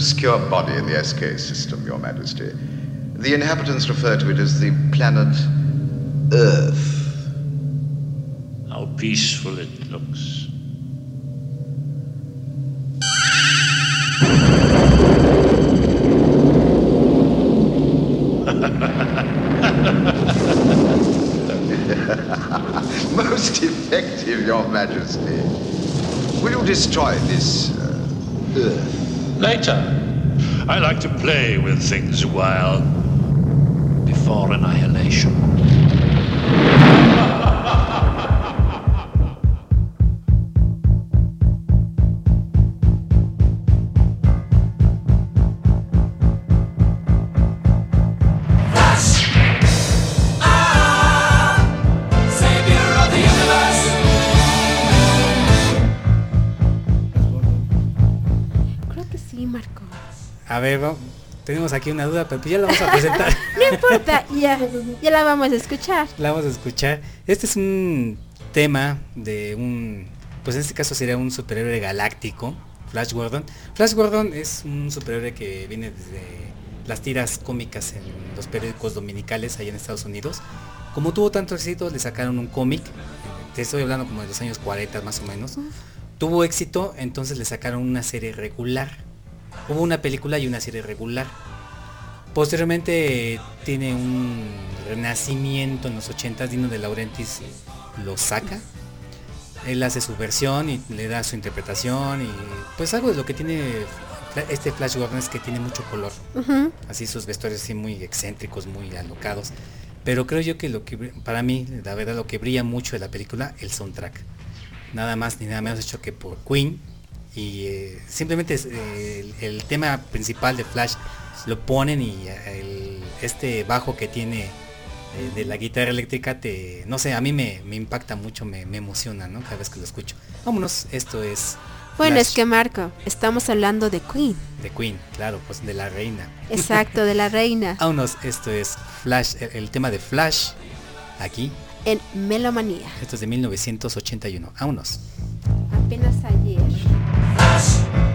obscure body in the SK system, Your Majesty. The inhabitants refer to it as the planet Earth. How peaceful it looks. Most effective, Your Majesty. Will you destroy this uh, Earth? later. I like to play with things a while before annihilation. A ver, tenemos aquí una duda, pero pues ya la vamos a presentar. no importa, ya, la vamos a escuchar. La vamos a escuchar. Este es un tema de un, pues en este caso sería un superhéroe galáctico, Flash Gordon. Flash Gordon es un superhéroe que viene desde las tiras cómicas en los periódicos dominicales allá en Estados Unidos. Como tuvo tanto éxito, le sacaron un cómic, eh, te estoy hablando como de los años 40 más o menos. Tuvo éxito, entonces le sacaron una serie regular Hubo una película y una serie regular. Posteriormente tiene un renacimiento en los 80 Dino de Laurentiis lo saca. Él hace su versión y le da su interpretación y pues algo de lo que tiene este Flash Gordon es que tiene mucho color. Así sus vestuarios así muy excéntricos, muy alocados. Pero creo yo que lo que para mí, la verdad, lo que brilla mucho de la película, el soundtrack. Nada más ni nada menos hecho que por Queen. Y eh, simplemente eh, el, el tema principal de Flash lo ponen y eh, el- este bajo que tiene eh, de la guitarra eléctrica te no sé a mí me, me impacta mucho me, me emociona no cada vez que lo escucho vámonos esto es Bueno, Flash es que Marco, estamos hablando de Queen. de Queen claro pues de la reina Exacto, de la reina. vámonos esto es Flash el, el tema de Flash aquí En Melomanía. esto es de 1981 vámonos Apenas ayer. King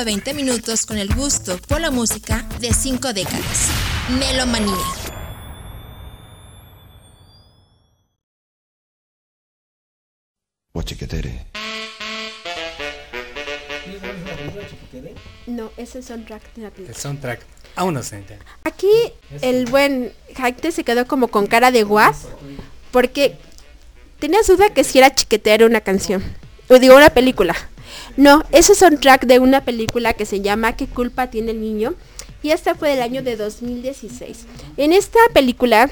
Flash. 120 minutos con el gusto por la música de cinco décadas. Melomanía. Guachiquetere. No, ese es el soundtrack de la película. el soundtrack vámonos gente. Aquí el buen Jaite se quedó como con cara de guas porque tenías duda que si era chiquetera una canción. O digo una película. No, ese es un track de una película que se llama ¿Qué culpa tiene el niño? Y esta fue del año de 2016. En esta película,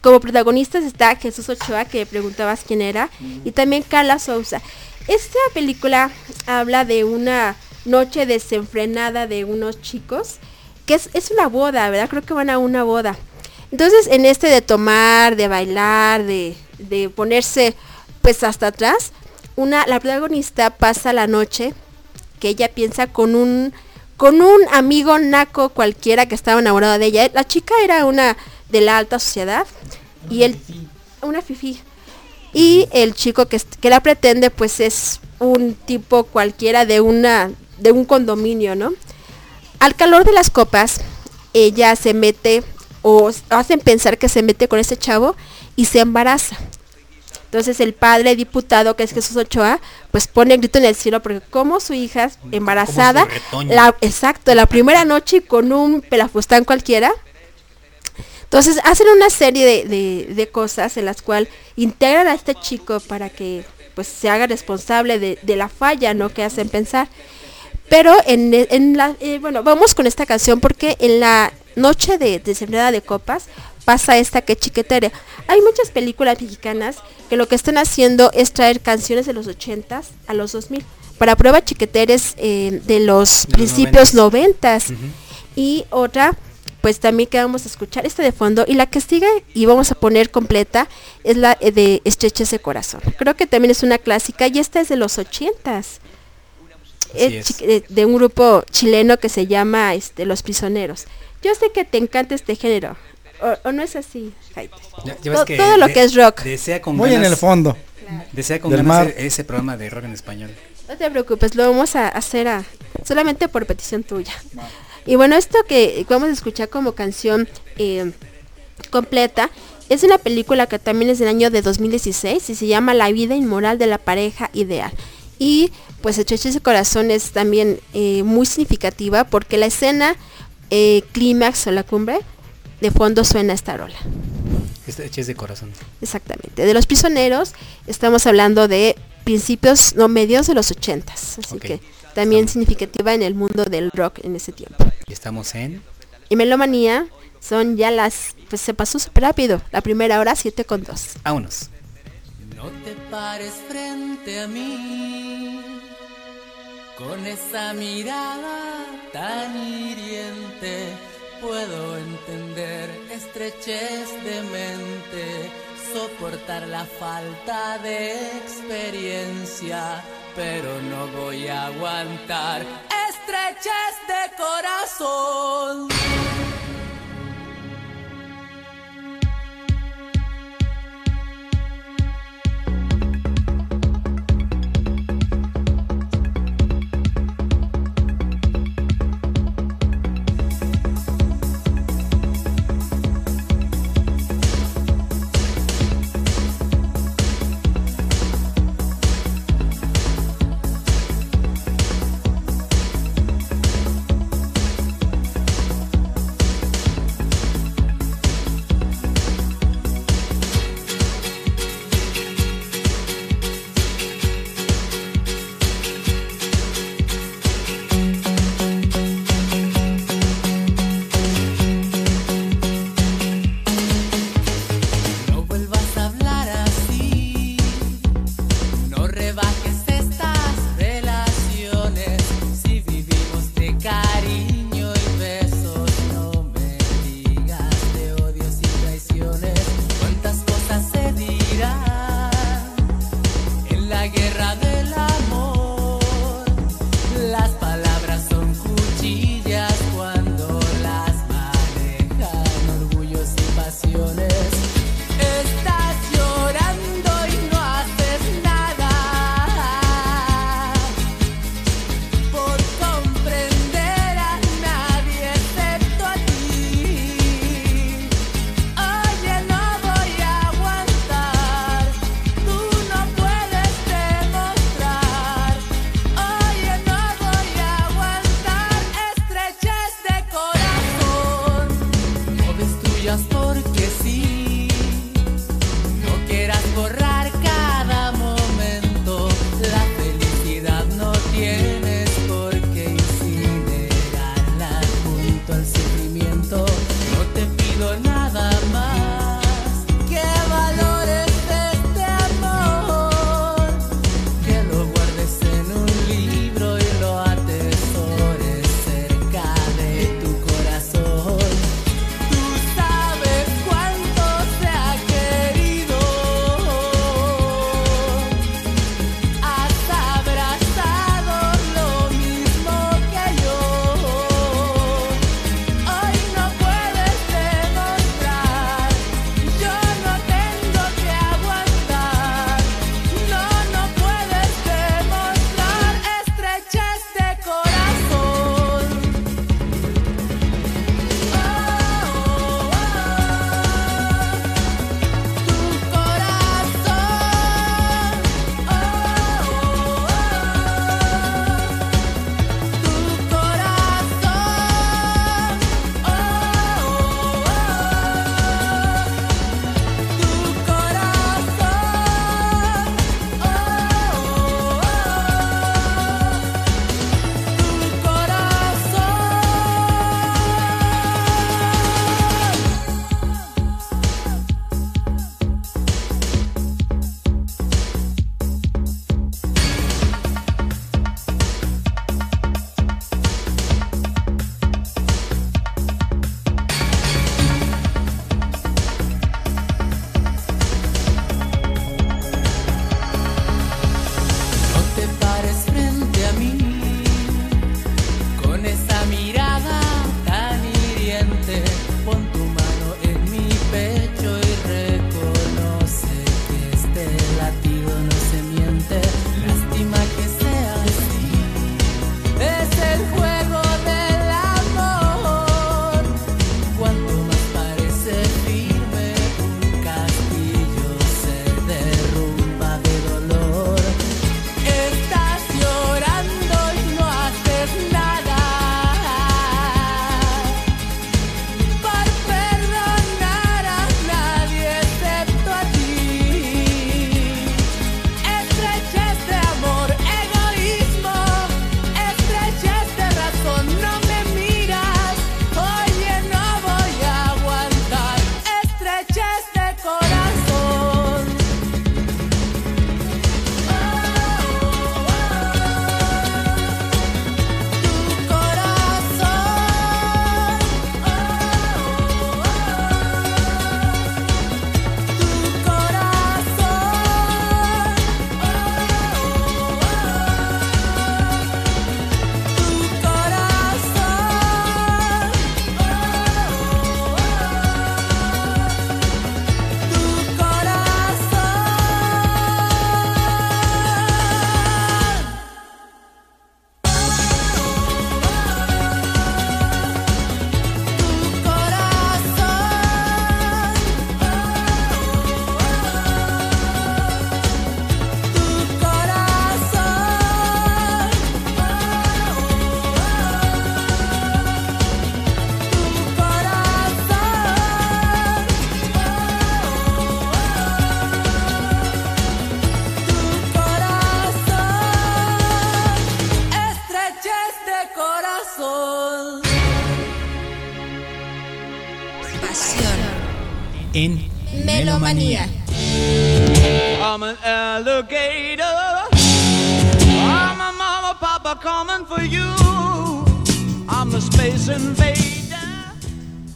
como protagonistas está Jesús Ochoa, que preguntabas quién era, y también Carla Souza. Esta película habla de una noche desenfrenada de unos chicos, que es, es una boda, ¿verdad? Creo que van a una boda. Entonces, en este de tomar, de bailar, de, de ponerse pues hasta atrás, una, la protagonista pasa la noche que ella piensa con un con un amigo naco cualquiera que estaba enamorado de ella. La chica era una de la alta sociedad y una fifi. Y el chico que, que la pretende pues es un tipo cualquiera de una de un condominio, ¿no? Al calor de las copas, ella se mete o hacen pensar que se mete con ese chavo y se embaraza. Entonces el padre diputado, que es Jesús Ochoa, pues pone el grito en el cielo porque como su hija embarazada, la, exacto, la primera noche con un pelafustán cualquiera. Entonces hacen una serie de, de- de cosas en las cuales integran a este chico para que pues se haga responsable de, de la falla ¿no? que hacen pensar. Pero en, en la, eh, bueno, vamos con esta canción porque en la noche de, de sembrada de copas pasa esta que chiquetere. Hay muchas películas mexicanas que lo que están haciendo es traer canciones de los 80s a los 2000. Para prueba chiqueteres eh, de los De los principios 90 Ujú. y otra pues también que vamos a escuchar esta de fondo y la que sigue y vamos a poner completa es la eh, de Estreches de Corazón. Creo que también es una clásica y esta es de los 80s. Así Es es. de un grupo chileno que se llama este, Los Prisioneros. Yo sé que te encanta este género. ¿O, o no es así, Jaite? Ya- ya ves To- que todo lo de- que es rock. Desea con Muy en el fondo. Desea con del ganas mar. ese programa de rock en español. No te preocupes, lo vamos a hacer a, solamente por petición tuya. Y bueno, esto que vamos a escuchar como canción eh, completa es una película que también es del año de 2016 y se llama La vida inmoral de la pareja ideal. Y pues Estreches de Corazón es también eh, muy significativa porque la escena eh, clímax o la cumbre de fondo suena esta rola. Estreches de corazón. Exactamente. De los prisioneros estamos hablando de principios, no medios de los ochentas. Así que también Estamos- significativa en el mundo del rock en ese tiempo. Y estamos en... Y Melomanía son ya las, pues se pasó súper rápido. La primera hora 7 con 2. Vámonos. No te pares frente a mí con esa mirada tan hiriente. Puedo entender estrechez de mente, soportar la falta de experiencia, pero no voy a aguantar estrechez de corazón.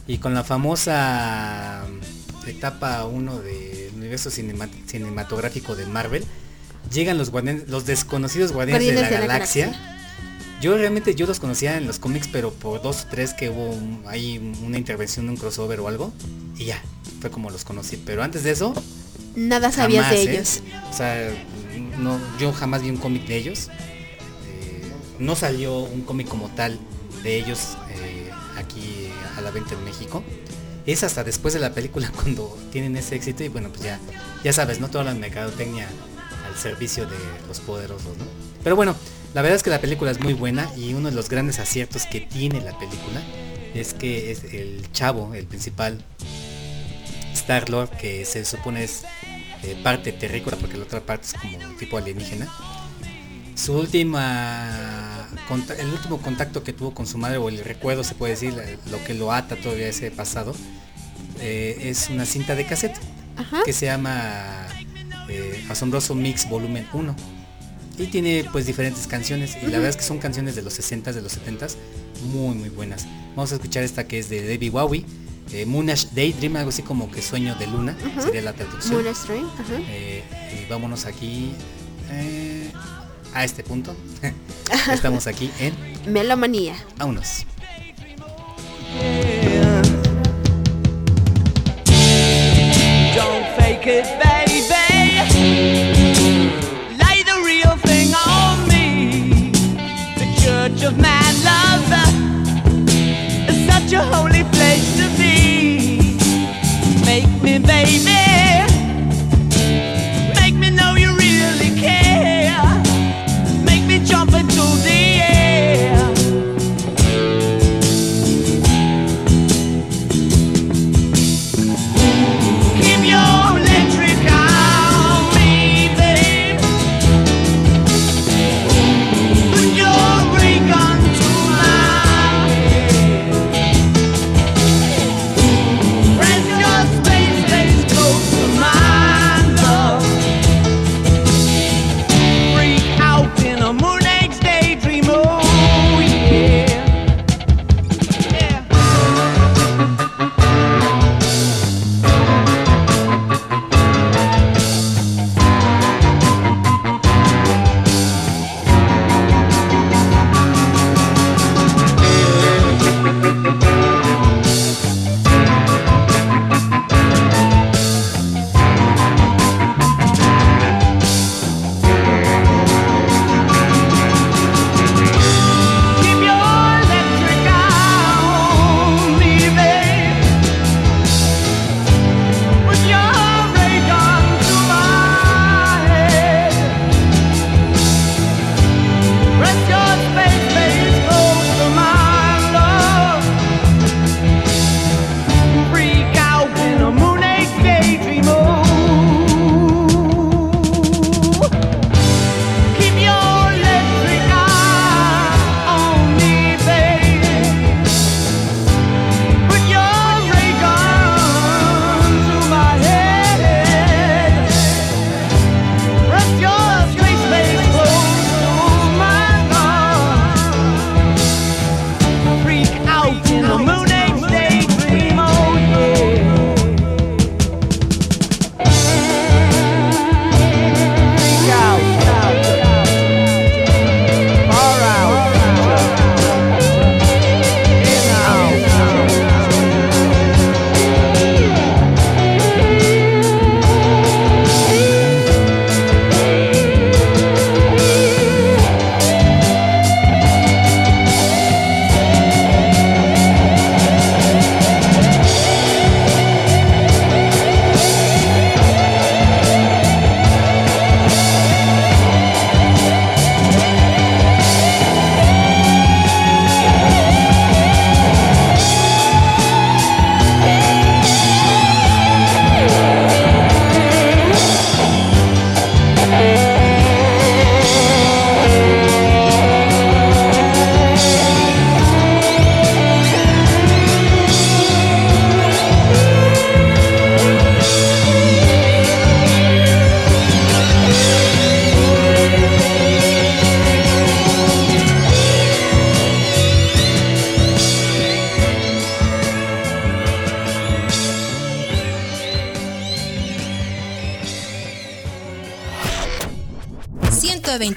Y con la famosa etapa 1 del universo cinema- cinematográfico de Marvel, llegan los guardianes- los desconocidos guardianes, de, la galaxia. Yo realmente yo los conocía en los cómics, pero por dos o tres que hubo un- ahí una intervención, un crossover o algo, y ya, fue como los conocí. Pero antes de eso, Nada sabías jamás, de ¿eh? ellos. O sea, no, yo jamás vi un cómic de ellos. Eh, no salió un cómic como tal de ellos Es hasta después de la película cuando tienen ese éxito y bueno, pues ya, ya sabes, ¿no? Toda la mercadotecnia al servicio de los poderosos, ¿no? Pero bueno, la verdad es que la película es muy buena y uno de los grandes aciertos que tiene la película es que es el chavo, el principal, Star Lord, que se supone es eh, parte terrícola porque la otra parte es como un tipo alienígena. Su última el último contacto que tuvo con su madre o el recuerdo se puede decir lo que lo ata todavía ese pasado eh, es una cinta de cassette Ajá. que se llama eh, Asombroso Mix Volumen 1 y tiene pues diferentes canciones y la verdad es que son canciones de los 60s, de los 70s muy muy buenas. Vamos a escuchar esta que es de David Bowie, eh, Moonish Daydream, algo así como que sueño de luna, sería la traducción. Moon Stream, ajá. Eh, y vámonos aquí eh, a este punto. Estamos aquí en Melomanía. Vámonos. It, baby. Lay the real thing on me. The church of man love is such a holy place to be. Make me, baby.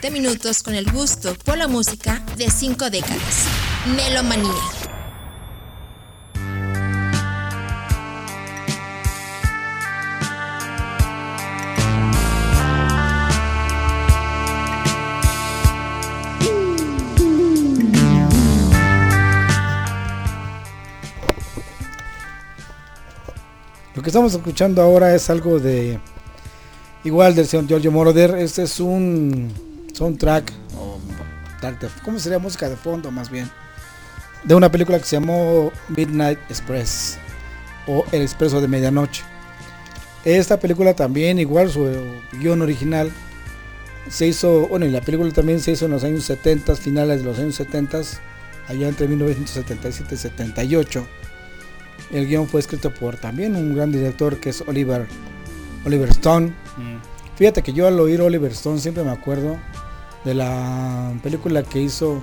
120 minutos con el gusto por la música de 5 décadas. Melomanía. Lo que estamos escuchando ahora es algo de igual del señor Giorgio Moroder. Este es un soundtrack o ¿cómo sería música de fondo más bien? De una película que se llamó Midnight Express o El Expreso de Medianoche. Esta película también, igual su guion original, se hizo, bueno, y la película también se hizo en los años 70, finales de los años 70, allá entre 1977 y 78. El guion fue escrito por también un gran director que es Oliver, Oliver Stone. Mm. Fíjate que yo al oír Oliver Stone siempre me acuerdo de la película que hizo,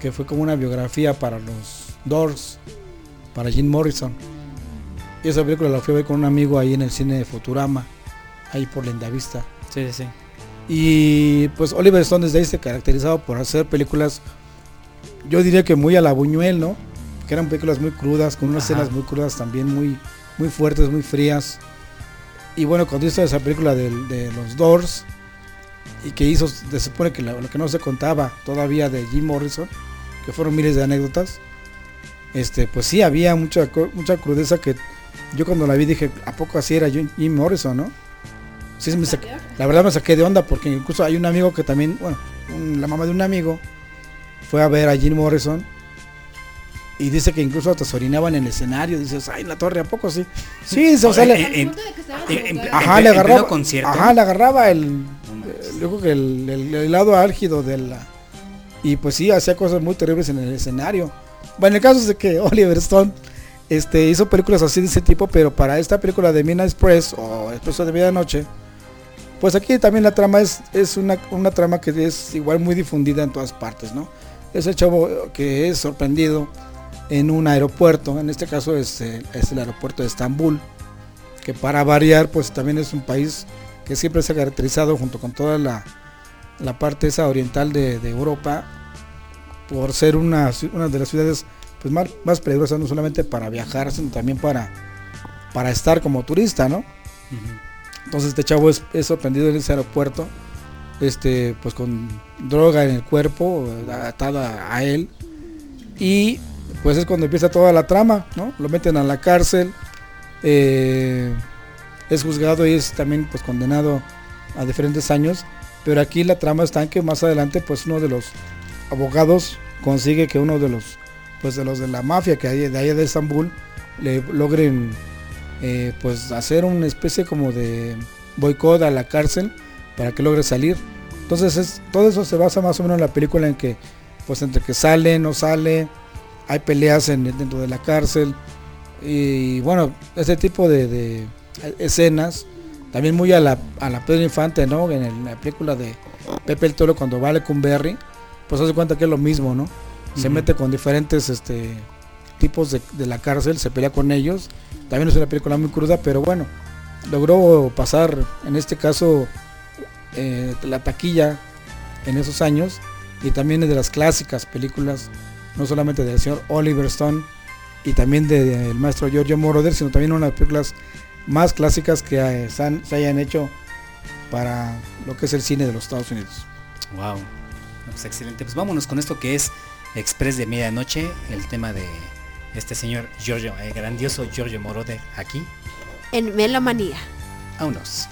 que fue como una biografía para los Doors, para Jim Morrison. Y esa película la fui a ver con un amigo ahí en el cine de Futurama, ahí por Lindavista. Sí, sí, sí. Y pues Oliver Stone desde ahí se caracterizado por hacer películas, yo diría que muy a la Buñuel, ¿no? Que eran películas muy crudas, con unas Ajá. escenas muy crudas también, muy, muy fuertes, muy frías. Y bueno, cuando hizo esa película de, los Doors, y que hizo, se supone que lo, lo que no se contaba todavía de Jim Morrison, que fueron miles de anécdotas, este, pues sí, había mucha, mucha crudeza que yo cuando la vi dije, ¿a poco así era Jim Morrison, no? Sí, me saqué- la verdad me saqué de onda porque incluso hay un amigo que también, bueno, un- la mamá de un amigo fue a ver a Jim Morrison y dice que incluso hasta se orinaban en el escenario. Dices, ay, en la torre, ¿a poco sí? Sí, o sea, le- ajá, le agarraba, ajá, le agarraba el. Yo creo que el, lado álgido de la, y pues sí, hacía cosas muy terribles en el escenario. Bueno, el caso es de que Oliver Stone este, hizo películas así de ese tipo, pero para esta película de Midnight Express o Expreso de Medianoche, pues aquí también la trama es, es una, una trama que es igual muy difundida en todas partes, ¿no? Es el chavo que es sorprendido en un aeropuerto, en este caso es, es el aeropuerto de Estambul, que para variar pues también es un país que siempre se ha caracterizado junto con toda la, la parte esa oriental de, de Europa por ser una, una de las ciudades pues más, más peligrosas no solamente para viajar sino también para, para estar como turista, ¿no? Entonces este chavo es, es sorprendido en ese aeropuerto, este, pues con droga en el cuerpo, atada a él. Y pues es cuando empieza toda la trama, ¿no? Lo meten a la cárcel, eh, es juzgado y es también pues condenado a diferentes años. Pero aquí la trama está en que más adelante pues uno de los abogados consigue que uno de los pues de los de la mafia que hay de allá de Estambul le logren eh, pues hacer una especie como de boicot a la cárcel para que logre salir. Entonces es, todo eso se basa más o menos en la película en que pues entre que sale, no sale, hay peleas en, dentro de la cárcel y bueno, ese tipo de escenas, también muy a la, a la Pedro Infante, ¿no? En, el- en la película de Pepe el Toro cuando vale con Berry, pues hace cuenta que es lo mismo, ¿no? Se mete con diferentes este, tipos de, de la cárcel, se pelea con ellos. También es una película muy cruda, pero bueno, logró pasar, en este caso, eh, la taquilla en esos años y también es de las clásicas películas, no solamente del señor Oliver Stone y también del de, el maestro Giorgio Moroder, sino también una de las películas más clásicas que eh, se, han- se hayan hecho para lo que es el cine de los Estados Unidos. Wow. Pues excelente. Pues vámonos con esto que es Express de Medianoche, el tema de este señor Giorgio, el grandioso Giorgio Moroder aquí. En Melomanía. Vámonos.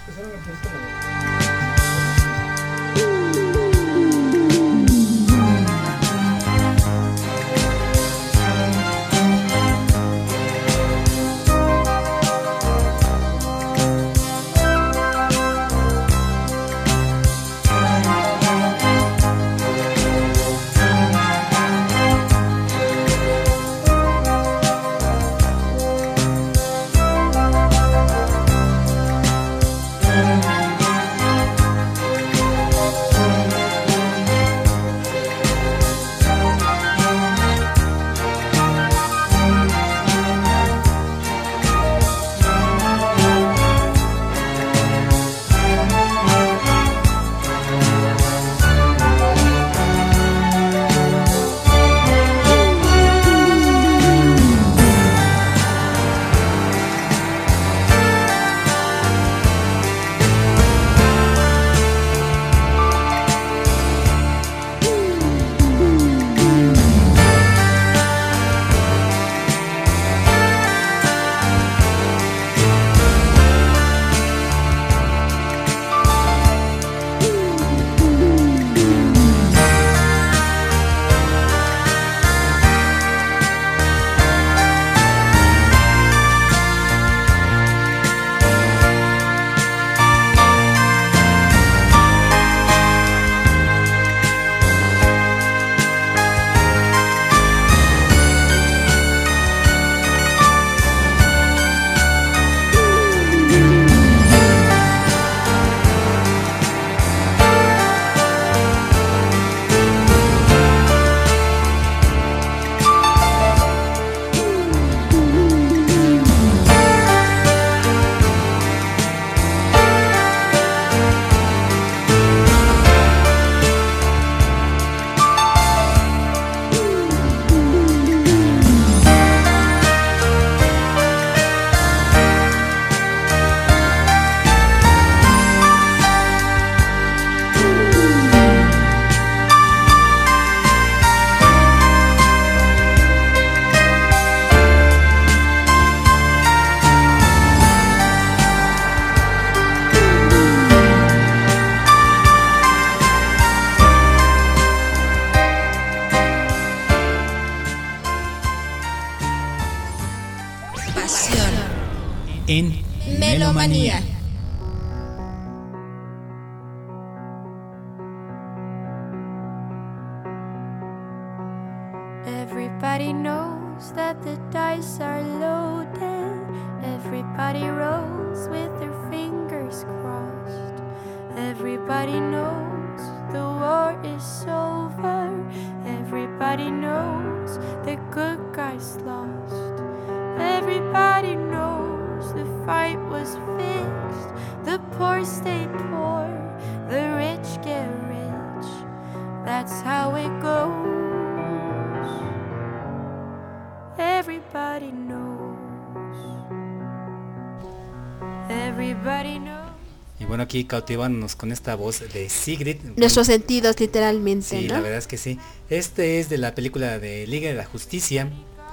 Bueno, aquí cautivándonos con esta voz de Sigrid. Nuestros sentidos literalmente, Sí, ¿no? la verdad es que sí. Este es de la película de Liga de la Justicia.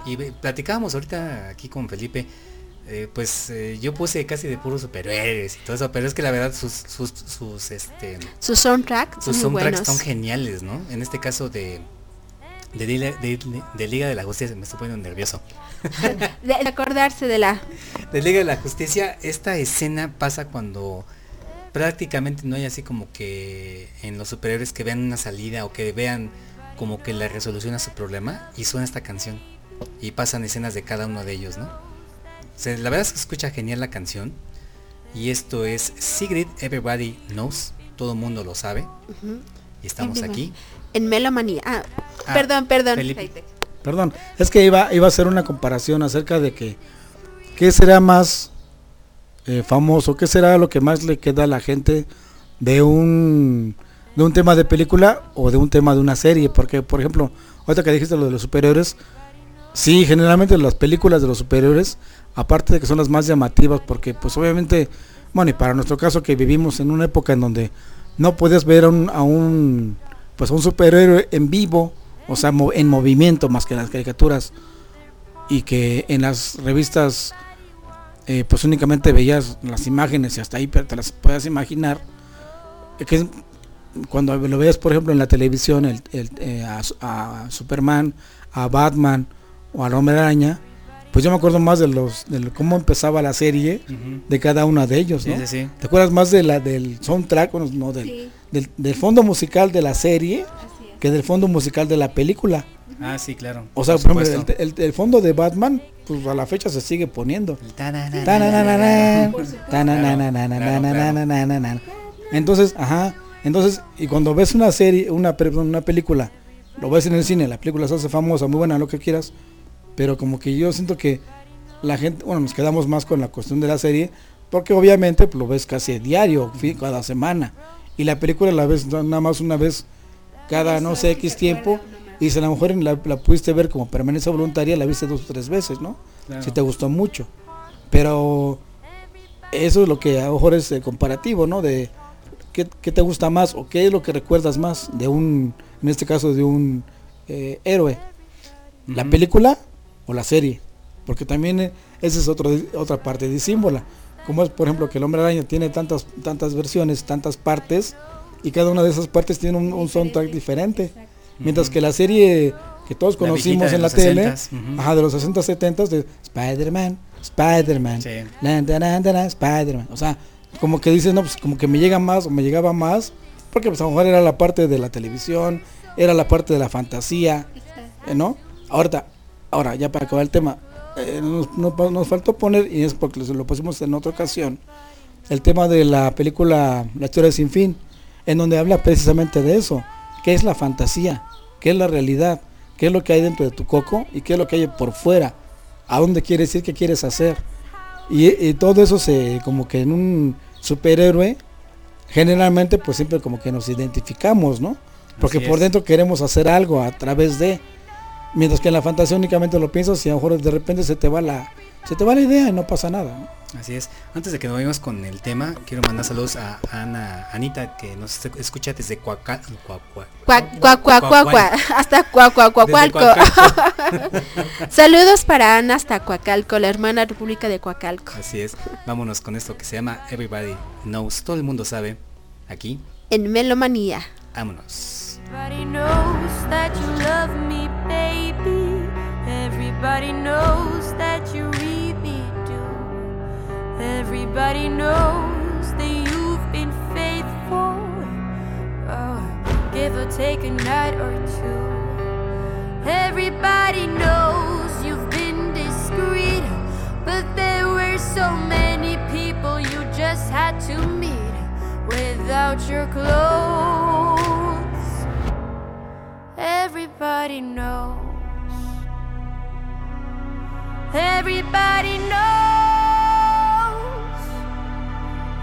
Y platicábamos ahorita aquí con Felipe. eh, pues eh, yo puse casi de puros superhéroes y todo eso, pero es que la verdad sus sus sus este Sus soundtracks sus soundtracks buenos. son geniales, ¿no? En este caso de de, Liga- de- de Liga de la Justicia me estoy poniendo nervioso. De acordarse de la... de Liga de la Justicia, esta escena pasa cuando prácticamente no hay así como que en los superhéroes que vean una salida o que vean como que la resolución a su problema y suena esta canción y pasan escenas de cada uno de ellos, ¿no? O sea, la verdad es que escucha genial la canción y esto es Sigrid Everybody Knows, todo el mundo lo sabe y estamos aquí. En Melomanía. Ah, Ah, perdón, perdón. Felipe. Perdón, es que iba, iba a hacer una comparación acerca de que qué será más eh, famoso, qué será lo que más le queda a la gente de un de un tema de película o de un tema de una serie, porque por ejemplo, ahorita que dijiste lo de los superiores, sí, generalmente las películas de los superiores, aparte de que son las más llamativas, porque pues obviamente, bueno, y para nuestro caso que vivimos en una época en donde no puedes ver a un, a un pues a un superhéroe en vivo, o sea, en movimiento más que en las caricaturas, y que en las revistas eh, pues únicamente veías las imágenes y hasta ahí te las puedas imaginar, eh, que es- cuando lo ves por ejemplo en la televisión el, el, eh, a, Su- a Superman, a Batman o al Hombre Araña, pues yo me acuerdo más de los de lo- cómo empezaba la serie de cada uno de ellos, ¿no? sí, sí. ¿Te acuerdas más de la del soundtrack, bueno, no, del, Sí. del, del fondo musical de la serie que del fondo musical de la película? Ah, sí, claro. O sea, por por ejemplo, el- el fondo de Batman, pues a la fecha se sigue poniendo. Entonces, ajá, entonces, y cuando ves una serie, una, perdón, una película, lo ves en el cine, la película se hace famosa, muy buena, lo que quieras, pero como que yo siento que la gente, bueno, nos quedamos más con la cuestión de la serie, porque obviamente pues, lo ves casi diario, cada semana, y la película la ves nada más una vez cada, no sé, X tiempo, y si a lo mejor la, la pudiste ver como permanencia voluntaria, la viste dos o tres veces, ¿no? Claro. Si te gustó mucho. Pero eso es lo que a lo mejor es el comparativo, ¿no? De qué, qué te gusta más o qué es lo que recuerdas más de un, en este caso de un eh, héroe. ¿La película o la serie? Porque también eh, esa es otro, otra parte disímbola. Como es, por ejemplo, que el hombre araña tiene tantas, tantas versiones, tantas partes, y cada una de esas partes tiene un, un soundtrack diferente. Mientras que la serie que todos conocimos en la tele, 60s, ujú. ajá, de los 60, 70 de Spider-Man, Spider-Man, Sí. Spider-Man. O sea, como que dices, no, pues como que me llega más o me llegaba más, porque pues a lo mejor era la parte de la televisión, era la parte de la fantasía, eh, ¿no? Ahorita, ahora, ya para acabar el tema, eh, nos, nos- nos faltó poner, y es porque lo pusimos en otra ocasión, el tema de la película La historia sin fin, en donde habla precisamente de eso, qué es la fantasía, qué es la realidad, qué es lo que hay dentro de tu coco y qué es lo que hay por fuera, a dónde quieres ir, qué quieres hacer. Y, y todo eso se, como que en un superhéroe, generalmente pues siempre como que nos identificamos, ¿no? Porque por dentro queremos hacer algo a través de, mientras que en la fantasía únicamente lo piensas y a lo mejor de repente se te va la, se te va la idea y no pasa nada. ¿no? Así es. Antes de que nos vayamos con el tema, quiero mandar saludos a Ana, Anita, que nos escucha desde Coacal, Coacua- Cuac, cuac, cuac, cuac, cuac, hasta cuac, cuac, cuac, Desde cualco. Coacalco. Saludos para Ana hasta Coacalco, la hermana república de Coacalco. Así es. Vámonos con esto que se llama Everybody Knows. Todo el mundo sabe. Aquí, En Melomanía. vámonos. Everybody knows that you love me, baby. Everybody knows that you Everybody knows that you've been faithful. Oh, give or take a night or two. Everybody knows you've been discreet, but there were so many people you just had to meet without your clothes. Everybody knows. Everybody knows.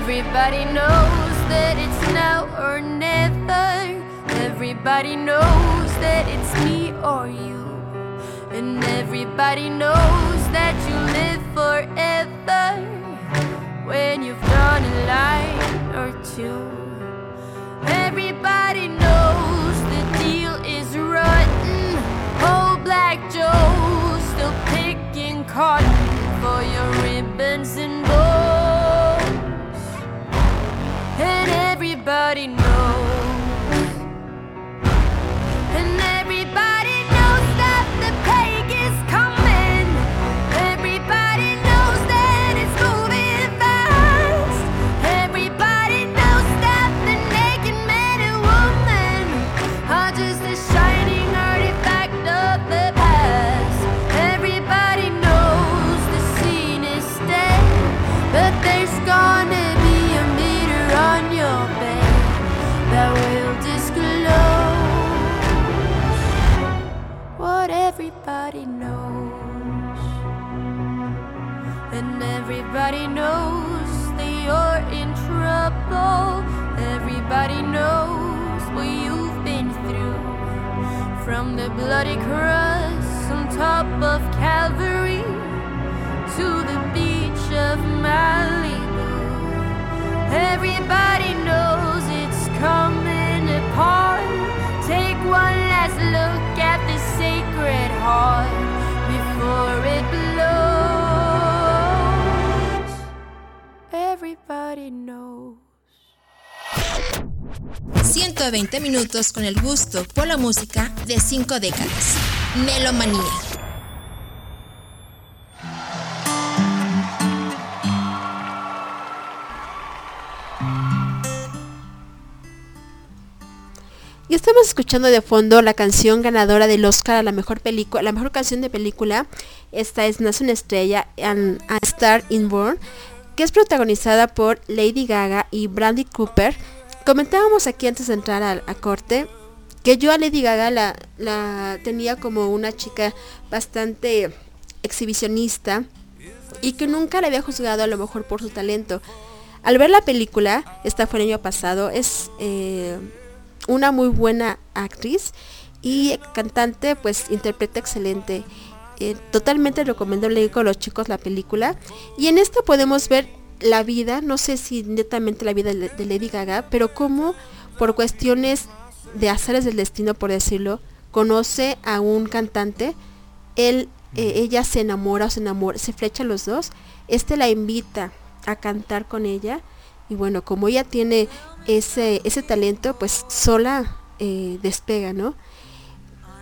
Everybody knows that it's now or never. Everybody knows that it's me or you. And everybody knows that you live forever when you've done a line or two. Everybody knows the deal is rotten. Old Black Joe still picking cotton for your ribbons and bows. And everybody knows. And everybody knows that you're in trouble. Everybody knows what you've been through. From the bloody cross on top of Calvary to the beach of Malibu. Everybody knows it's coming apart. Take one last look at the sacred heart before it blows. Everybody knows. 120 minutos con el gusto por la música de 5 décadas. Melomanía. Y estamos escuchando de fondo la canción ganadora del Oscar a la mejor película, la mejor canción de película. Esta es Nace una estrella and a Star Inborn, que es protagonizada por Lady Gaga y Brandy Cooper. Comentábamos aquí antes de entrar a, corte que yo a Lady Gaga la, la tenía como una chica bastante exhibicionista y que nunca la había juzgado a lo mejor por su talento. Al ver la película, esta fue el año pasado, es eh, una muy buena actriz y cantante, pues interpreta excelente. Eh, totalmente recomiendo leer con los chicos la película. Y en esta podemos ver la vida, no sé si netamente la vida de, de Lady Gaga, pero como por cuestiones de azares del destino, por decirlo, conoce a un cantante, él, eh, ella se enamora o se enamora, se flechan los dos, este la invita a cantar con ella y bueno, como ella tiene ese, ese talento, pues sola eh, despega, ¿no?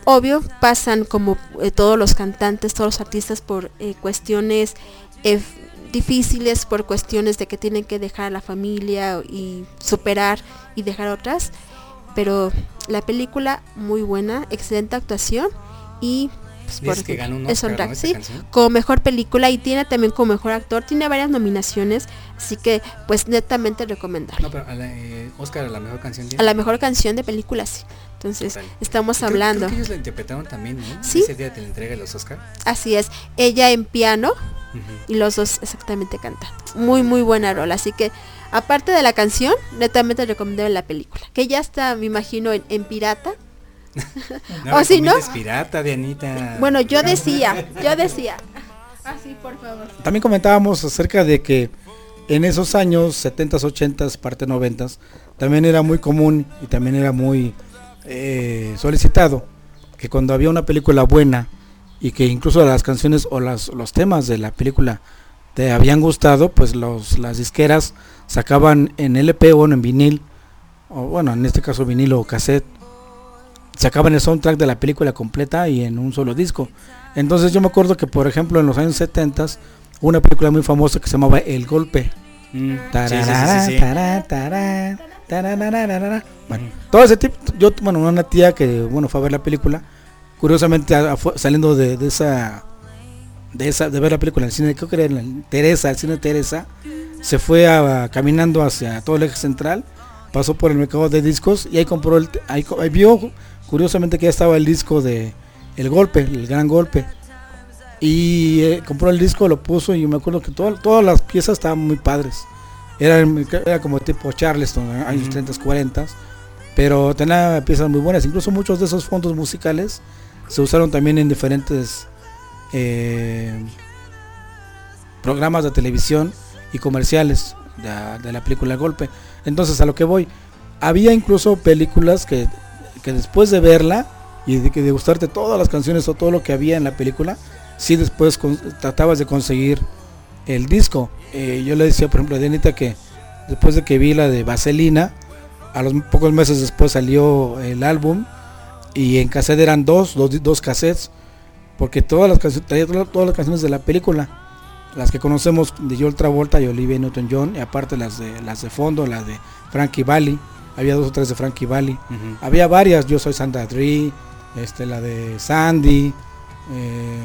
Obvio, pasan como eh, todos los cantantes, todos los artistas por eh, cuestiones eh, difíciles, por cuestiones de que tienen que dejar a la familia y superar y dejar otras. Pero la película muy buena, excelente actuación y pues, Dices que ganó un es Oscar, como mejor película y tiene también como mejor actor, tiene varias nominaciones, así que pues netamente recomendable. No, pero a la, eh, Oscar a la mejor canción. A la mejor canción de película, sí. Entonces, Total. estamos Creo- hablando. Creo que ellos la interpretaron también, ¿no? Sí. Ese día te la entrega de los Oscar. Así es, ella en piano y los dos exactamente cantan. Muy, muy buena rola. Así que, aparte de la canción, netamente recomendable la película. Que ya está, me imagino, en, en pirata. No o si no, pirata, Dianita. bueno, yo decía, yo decía. Ah, sí, por favor. También comentábamos acerca de que en esos años 70s, 80s, parte 90s, también era muy común y también era muy eh, solicitado que cuando había una película buena y que incluso las canciones o las, los temas de la película te habían gustado, pues los, las disqueras sacaban en LP o en vinil, o bueno, en este caso vinil o cassette, sacaban el soundtrack de la película completa y en un solo disco. Entonces yo me acuerdo que por ejemplo en los años 70 una película muy famosa que se llamaba El Golpe. Mm, sí, sí, sí. Bueno, todo ese tipo, yo, bueno, una tía que, bueno, fue a ver la película, curiosamente saliendo de, esa, de esa, de ver la película en el cine, creo que era en Teresa, el cine Teresa, se fue a- caminando hacia todo el eje central, pasó por el mercado de discos y ahí compró el, ahí, ahí vio curiosamente que estaba el disco de El Golpe, el Gran Golpe. Y eh, compró el disco, lo puso y me acuerdo que todo- todas las piezas estaban muy padres. Era, era como tipo Charleston, años Ujú. 30, 40, pero tenía piezas muy buenas. Incluso muchos de esos fondos musicales se usaron también en diferentes eh, programas de televisión y comerciales de, la- de la película El Golpe. Entonces, a lo que voy, había incluso películas que, que después de verla y de, de gustarte todas las canciones o todo lo que había en la película, sí después con- tratabas de conseguir el disco. Eh, yo le decía, por ejemplo, a Dianita que después de que vi la de Vaselina, a los pocos meses después salió el álbum y en cassette eran dos, dos, dos cassettes, porque todas las todas las canciones de la película, las que conocemos de Joel Travolta y Olivia Newton-John, y aparte las de las de fondo, las de Frankie Valli, había dos o tres de Frankie Valli, había varias, Yo soy Sandra Dre, este, la de Sandy, eh,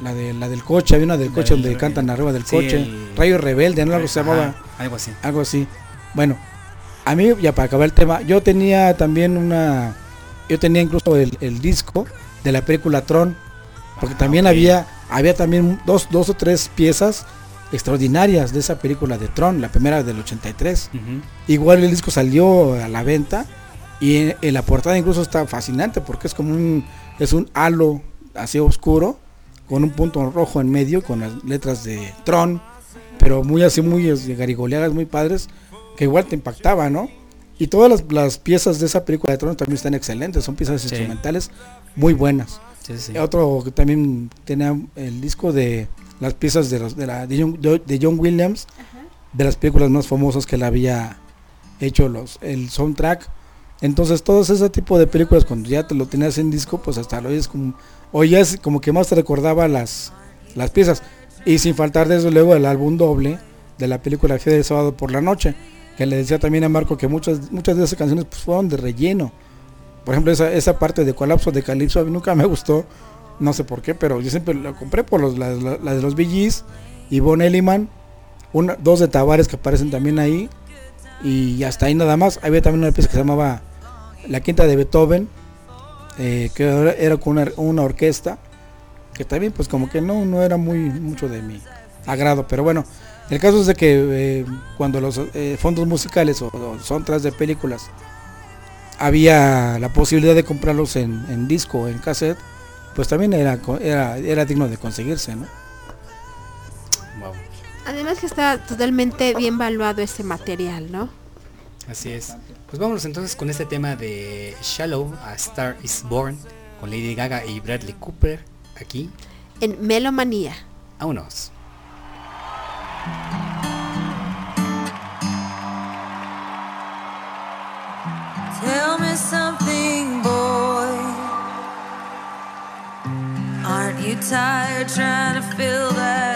la de la del coche, había una del coche del donde cantan arriba del sí, coche, el- Rayo Rebelde, ¿no? Algo se llamaba, algo así. algo así. Bueno, a mí, ya para acabar el tema, yo tenía también una, yo tenía incluso el, el disco de la película Tron, porque Ah, también había, había también dos, dos o tres piezas extraordinarias de esa película de Tron, la primera del 83. Ujú. Igual el disco salió a la venta y en, en la portada incluso está fascinante porque es como un es un halo así oscuro con un punto rojo en medio con las letras de Tron, pero muy así muy este, garigoleadas, muy padres, que igual te impactaba, ¿no? Y todas las, las piezas de esa película de Tron también están excelentes, son piezas Sí. instrumentales muy buenas. Sí, sí. Otro que también tenía el disco de las piezas de, los, de, la, de, John, de John Williams, de las películas más famosas que él había hecho los, el soundtrack. Entonces todos ese tipo de películas cuando ya te lo tenías en disco, pues hasta lo oyes como, oías como que más te recordaba las, las piezas. Y sin faltar desde luego el álbum doble de la película Fiebre del sábado por la noche, que le decía también a Marco que muchas, muchas de esas canciones pues, fueron de relleno. Por ejemplo, esa, esa parte de Colapso de Calypso a mí nunca me gustó, no sé por qué, pero yo siempre lo compré por los, la, la- la de los BGs y Von Elliman, una, dos de Tavares que aparecen también ahí, y hasta ahí nada más. Había también una pieza que se llamaba La Quinta de Beethoven, eh, que era, con una, una orquesta, que también pues como que no, no era muy mucho de mi agrado, pero bueno, el caso es de que eh, cuando los eh, fondos musicales o, o soundtracks de películas había la posibilidad de comprarlos en, en disco o en cassette, pues también era, era, era digno de conseguirse, ¿no? Wow. Además que está totalmente bien valuado este material, ¿no? Así es. Pues vámonos entonces con este tema de Shallow, A Star is Born, con Lady Gaga y Bradley Cooper, aquí. En Melomanía. Vámonos. Tell me something, boy. Aren't you tired trying to fill that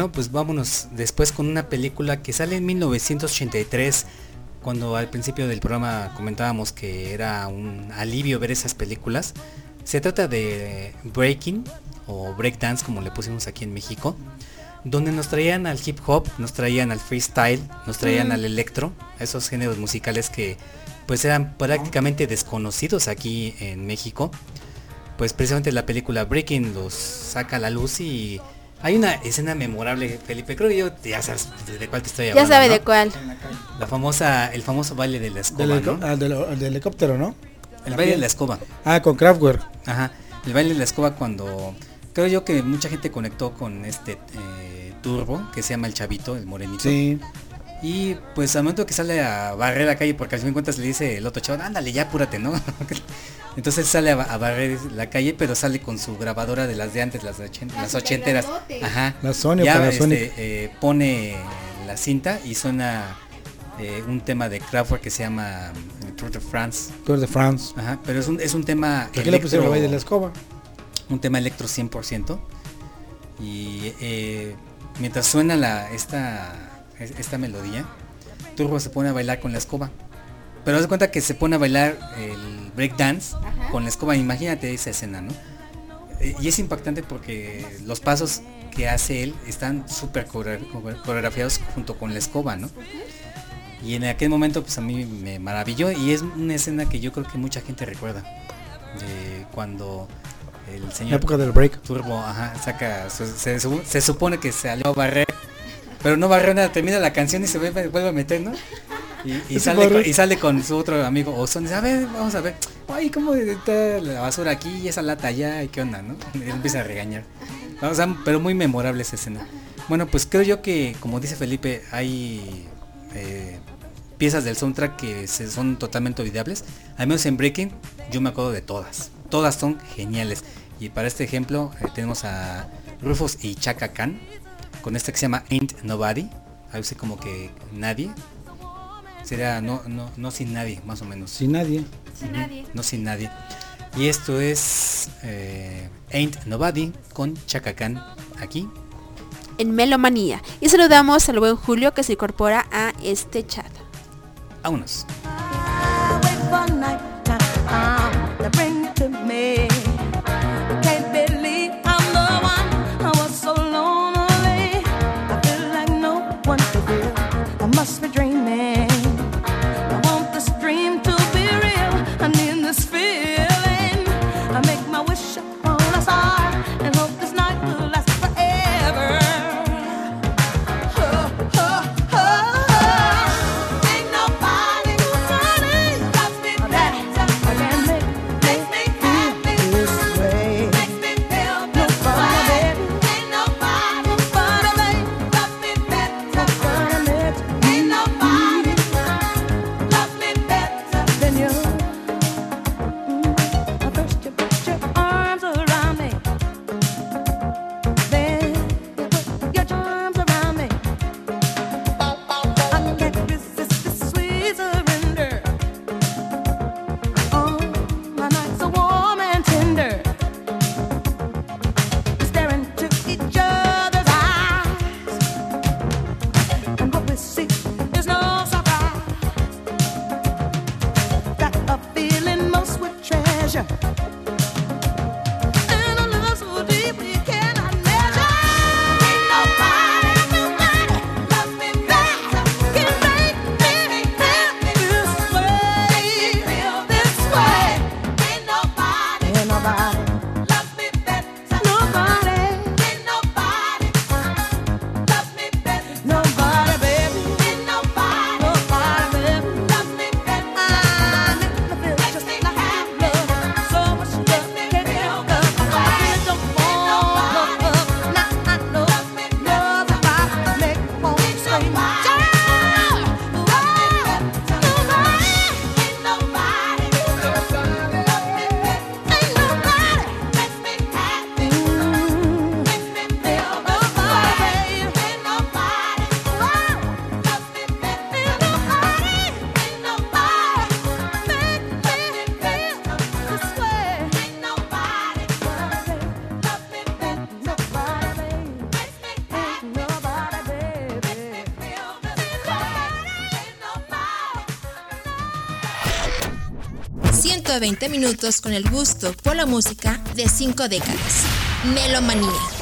Bueno, pues vámonos después con una película que sale en 1983, cuando al principio del programa comentábamos que era un alivio ver esas películas. Se trata de Breaking o Breakdance como le pusimos aquí en México, donde nos traían al hip hop, nos traían al freestyle, nos traían Mm. al electro, esos géneros musicales que pues eran prácticamente desconocidos aquí en México. Pues precisamente la película Breaking los saca a la luz y hay una escena memorable, Felipe, creo que yo ya sabes de cuál te estoy Ya hablando. sabe ¿no? de cuál. La famosa, el famoso baile de la escoba, Del, ¿no? ah, del- al del helicóptero, ¿no? El baile de la escoba. Ah, con Kraftwerk. Ajá. El baile de la escoba cuando creo yo que mucha gente conectó con este eh, turbo que se llama el chavito, el morenito. Sí. Y pues al momento que sale a barrer la calle, porque al fin de cuentas le dice el otro chavo, ándale, ya apúrate, ¿no? Entonces sale a, ba- a barrer la calle, pero sale con su grabadora de las de antes, las, de ochen- las ochenteras. Ajá. La Sony o ya este, eh, pone la cinta y suena eh, un tema de Kraftwerk que se llama mm, Tour de France. Tour de France. Ajá, pero es un, es un tema ¿Por qué le pusieron baile de la escoba? un tema electro 100% y eh, mientras suena la esta es- esta melodía Turbo se pone a bailar con la escoba pero haz de cuenta que se pone a bailar el breakdance con la escoba. Imagínate esa escena no Eh, y es impactante porque los pasos que hace él están súper core- core- coreografiados junto con la escoba no y en aquel momento pues a mí me maravilló y es una escena que yo creo que mucha gente recuerda de cuando el señor La época del break. Turbo, ajá, saca, se supone que salió a barrer, pero no barrió nada, termina la canción y se vuelve, vuelve a meter, ¿no? Y, y sale, con, y sale con su otro amigo Ozón, dice, a ver, vamos a ver, ay, ¿cómo está la basura aquí y esa lata allá? ¿Y qué onda, no? Y él empieza a regañar. O sea, pero muy memorable esa escena. Bueno, pues creo yo que, como dice Felipe, hay eh, piezas del soundtrack que se- son totalmente olvidables. Al menos en Breaking, yo me acuerdo de todas. Todas son geniales. Y para este ejemplo eh, tenemos a Rufus y Chaka Khan con este que se llama Ain't Nobody. Algo así como que nadie. Sería no, no, no sin nadie, más o menos. Sin nadie. Sin nadie. No sin nadie. Y esto es eh, Ain't Nobody con Chaka Khan aquí. En Melomanía. Y saludamos al buen Julio que se incorpora a este chat. Vámonos. 120 minutos con el gusto por la música de 5 décadas. Melomanía.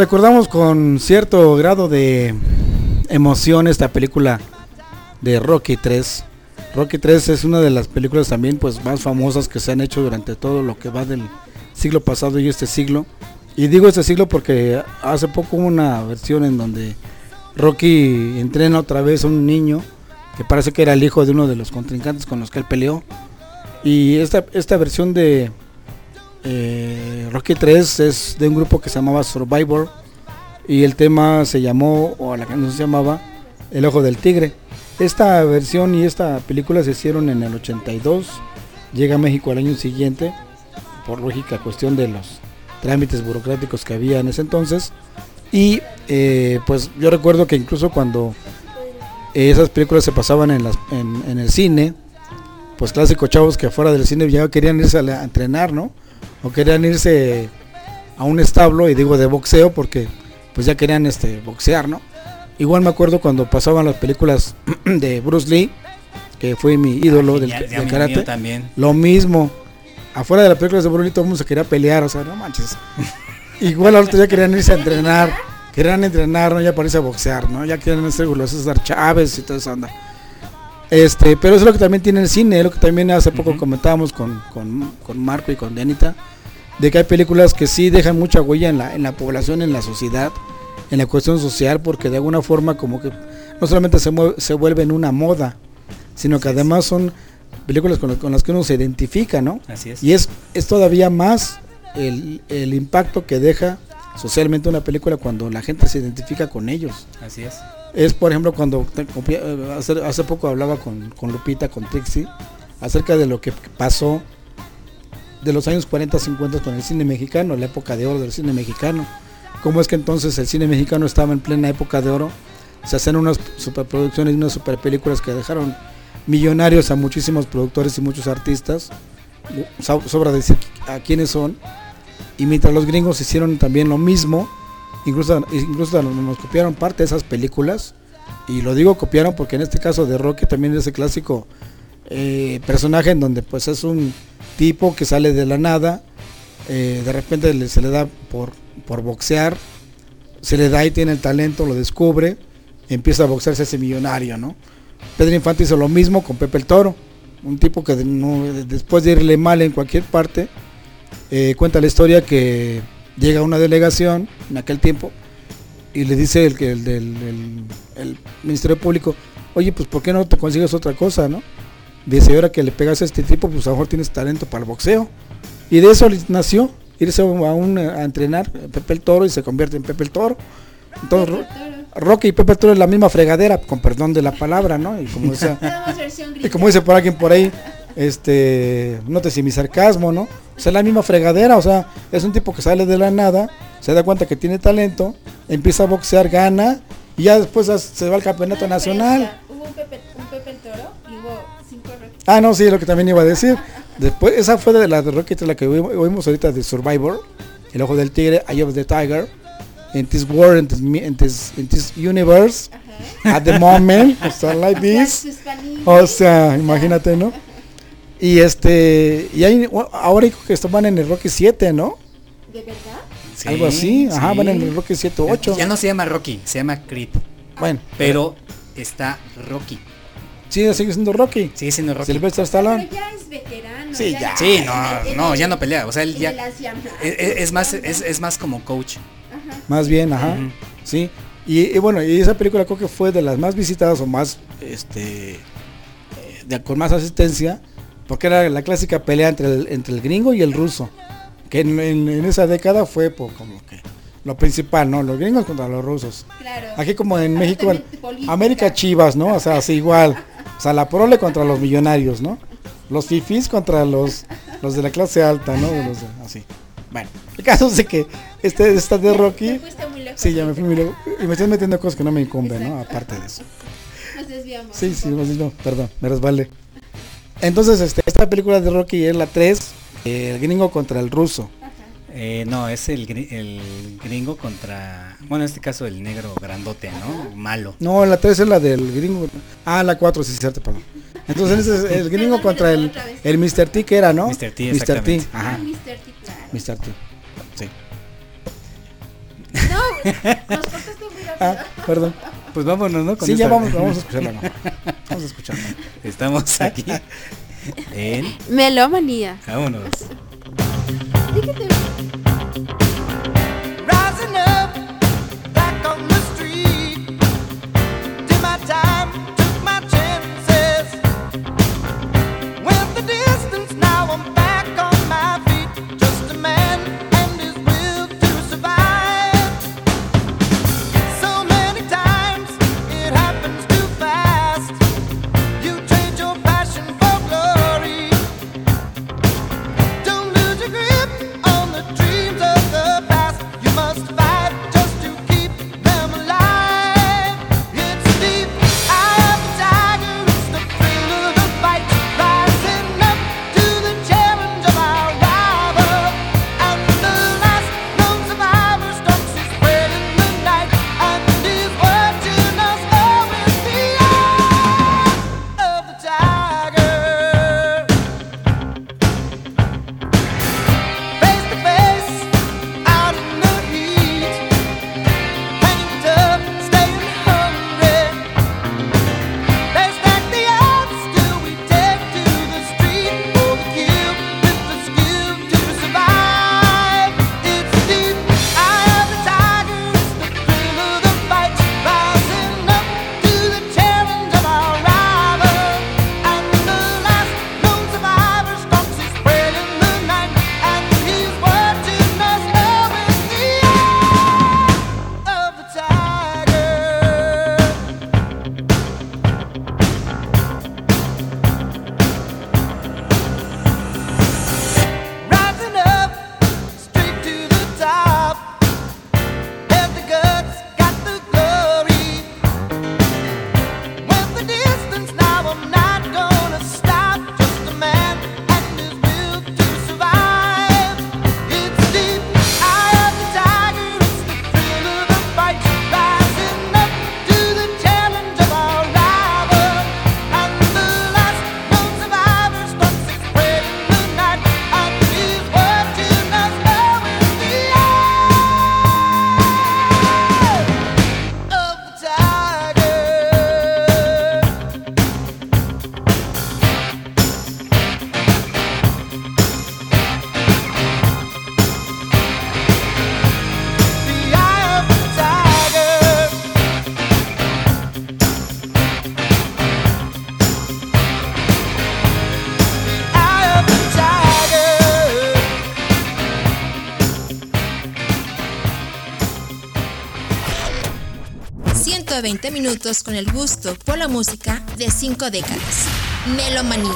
Recordamos con cierto grado de emoción esta película de Rocky 3. Rocky 3 es una de las películas también pues más famosas que se han hecho durante todo lo que va del siglo pasado y este siglo. Y digo este siglo porque hace poco hubo una versión en donde Rocky entrena otra vez a un niño que parece que era el hijo de uno de los contrincantes con los que él peleó. Y esta, esta versión de eh, Rocky 3 es de un grupo que se llamaba Survivor y el tema se llamó, o la canción se llamaba El Ojo del Tigre. Esta versión y esta película se hicieron en el 82, llega a México al año siguiente, por lógica cuestión de los trámites burocráticos que había en ese entonces. Y eh, pues yo recuerdo que incluso cuando esas películas se pasaban en, el cine, pues clásicos chavos que afuera del cine ya querían irse a, a entrenar, ¿no? O querían irse a un establo, y digo de boxeo porque pues ya querían este boxear, ¿no? Igual me acuerdo cuando pasaban las películas de Bruce Lee, que fue mi ídolo del, Genial, del karate. también. Lo mismo. Afuera de las películas de Bruce Lee todo el mundo se quería pelear, o sea, no manches. Igual ahorita ya querían irse a entrenar, querían entrenar, ¿no? Ya a boxear, ¿no? Ya querían ser los César Chávez y toda esa onda. Este, pero eso es lo que también tiene el cine, es lo que también hace poco comentábamos con, con, con Marco y con Dianita, de que hay películas que sí dejan mucha huella en la, en la población, en la sociedad, en la cuestión social, porque de alguna forma como que no solamente se, mue- se vuelven una moda, sino que además son películas con, las- con las que uno se identifica, ¿no? Así es. Y es, es todavía más el, el impacto que deja socialmente una película cuando la gente se identifica con ellos. Así es. Es, por ejemplo, cuando hace, hace poco hablaba con, con Lupita, con Trixie, acerca de lo que pasó de los años 40, 50 con el cine mexicano, la época de oro del cine mexicano. Cómo es que entonces el cine mexicano estaba en plena época de oro. Se hacen unas superproducciones y unas super películas que dejaron millonarios a muchísimos productores y muchos artistas. So- Sobra decir a quiénes son. Y mientras los gringos hicieron también lo mismo, incluso, incluso nos, copiaron parte de esas películas. Y lo digo copiaron porque en este caso de Rocky también es ese clásico eh, personaje en donde pues es un tipo que sale de la nada, eh, de repente se le da por, por boxear, se le da y tiene el talento, lo descubre, empieza a boxearse ese millonario, ¿no? Pedro Infante hizo lo mismo con Pepe el Toro, un tipo que después de irle mal en cualquier parte, eh, cuenta la historia que llega una delegación en aquel tiempo y le dice el, que el del el- el Ministerio Público, oye, pues ¿por qué no te consigues otra cosa, no? Dice, ahora que le pegas a este tipo, pues a lo mejor tienes talento para el boxeo. Y de eso nació, irse a, un, a entrenar Pepe el Toro y se convierte en Pepe el Toro. Entonces, Ro- Rocky y Pepe el Toro es la misma fregadera, con perdón de la palabra, ¿no? Y como decía, y como dice por alguien por ahí, este, no te si mi sarcasmo, ¿no? O sea, la misma fregadera, o sea, es un tipo que sale de la nada, se da cuenta que tiene talento, empieza a boxear, gana, y ya después se va al campeonato nacional. Hubo un Pepe, un Pepe el Toro y hubo cinco. Ah, no, sí, lo que también iba a decir. Después, esa fue de la de Rocky, la que oímos, ahorita de Survivor, El Ojo del Tigre, Eye of the Tiger, in this world, in this, in this, in this universe, at the moment, o sea, like this. O sea, imagínate, ¿no? Y este, y hay, ahora que van en el Rocky 7, ¿no? ¿De verdad? Sí, Algo así, ajá, sí. van en el Rocky 7 o 8. Ya no se llama Rocky, se llama Creed. Bueno, Pero está Rocky. sí, sigue siendo Rocky. Sigue siendo Rocky. Sylvester Pero Stallone. ya es veterano. Sí, ya. Sí, no, no, ya no pelea. O sea, él ya. el Asian- Es, más, es, es más como coach. Más bien, ajá. Sí. Y, y bueno, y esa película creo que fue de las más visitadas o más, este, eh, de- con más asistencia, porque era la clásica pelea entre el, entre el gringo y el ruso, que en, en- en esa década fue por como que lo principal, ¿no? Los gringos contra los rusos. Claro. Aquí como en México. América Chivas, ¿no? O sea, así igual. O sea, la prole contra los millonarios, ¿no? Los fifis contra los, los de la clase alta, ¿no? Los de- así. Bueno, el caso es de que este, esta de Rocky... Te muy lejos. Sí, ya me fui muy lejos. Y me estoy metiendo cosas que no me incumben, ¿no? Aparte de eso. Nos desviamos. Sí, sí, no, sí, no, perdón, me resbalé. Entonces, este, esta película de Rocky es la 3, el gringo contra el ruso. Eh, no, es el, el gringo contra, bueno, en este caso el negro grandote, ¿no? Malo. No, la 3 es la del gringo. Ah, la 4, sí, es cierto, perdón. Entonces, ese es el gringo contra el, el Mr. T, que era, ¿no? Mr. T, Mr. T, exactamente. Ah, ajá. Mr. T, claro. Mr. T. Sí. No, nos cortaste muy rápido. Ah, perdón. Pues vámonos, ¿no? Con Sí, ya vamos, vamos a escucharla. ¿no? Vamos a escucharla. Estamos aquí en... Melomanía. Vámonos. Rising up, 120 minutos con el gusto por la música de 5 décadas. Melomanía.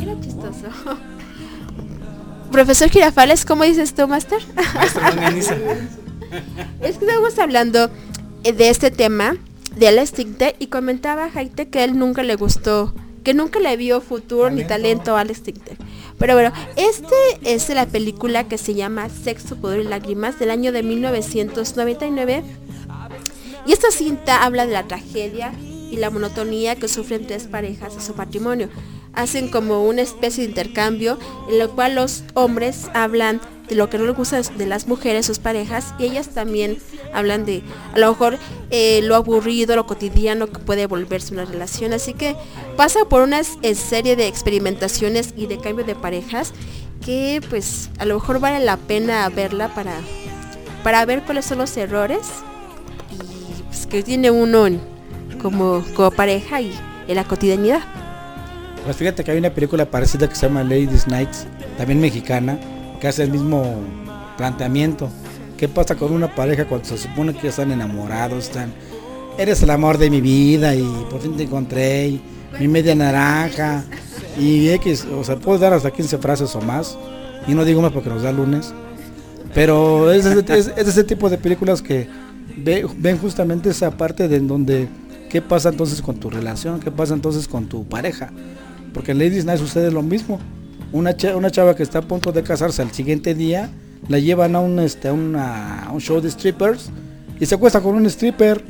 Era chistoso. Profesor Girafales, ¿cómo dices tú, Master? Es que estamos hablando eh, de este tema de Alex Tinter y comentaba Jaite que él nunca le gustó, que nunca le vio futuro ni talento a Alex Tinter. Pero bueno, este es la película que se llama Sexo, Poder y Lágrimas del año de 1999. Y esta cinta habla de la tragedia y la monotonía que sufren tres parejas en su matrimonio. Hacen como una especie de intercambio en lo cual los hombres hablan lo que no les gusta de las mujeres, sus parejas, y ellas también hablan de a lo mejor eh, lo aburrido, lo cotidiano que puede volverse una relación. Así que pasa por una eh, serie de experimentaciones y de cambio de parejas que pues a lo mejor vale la pena verla para, para ver cuáles son los errores y pues, que tiene uno como, como pareja y en la cotidianidad. Pues fíjate que hay una película parecida que se llama Ladies Nights, también mexicana, que hace el mismo planteamiento. ¿Qué pasa con una pareja cuando se supone que están enamorados? Están, eres el amor de mi vida y por fin te encontré, y mi media naranja, y X, o sea, puedo dar hasta 15 frases o más, y no digo más porque nos da lunes. Pero es, ese- es- es ese tipo de películas que ve- ven justamente esa parte de en donde qué pasa entonces con tu relación, qué pasa entonces con tu pareja. Porque en Ladies Night sucede lo mismo. Una, cha- una chava que está a punto de casarse al siguiente día, la llevan a un, este, a una- a un show de strippers y se acuesta con un stripper.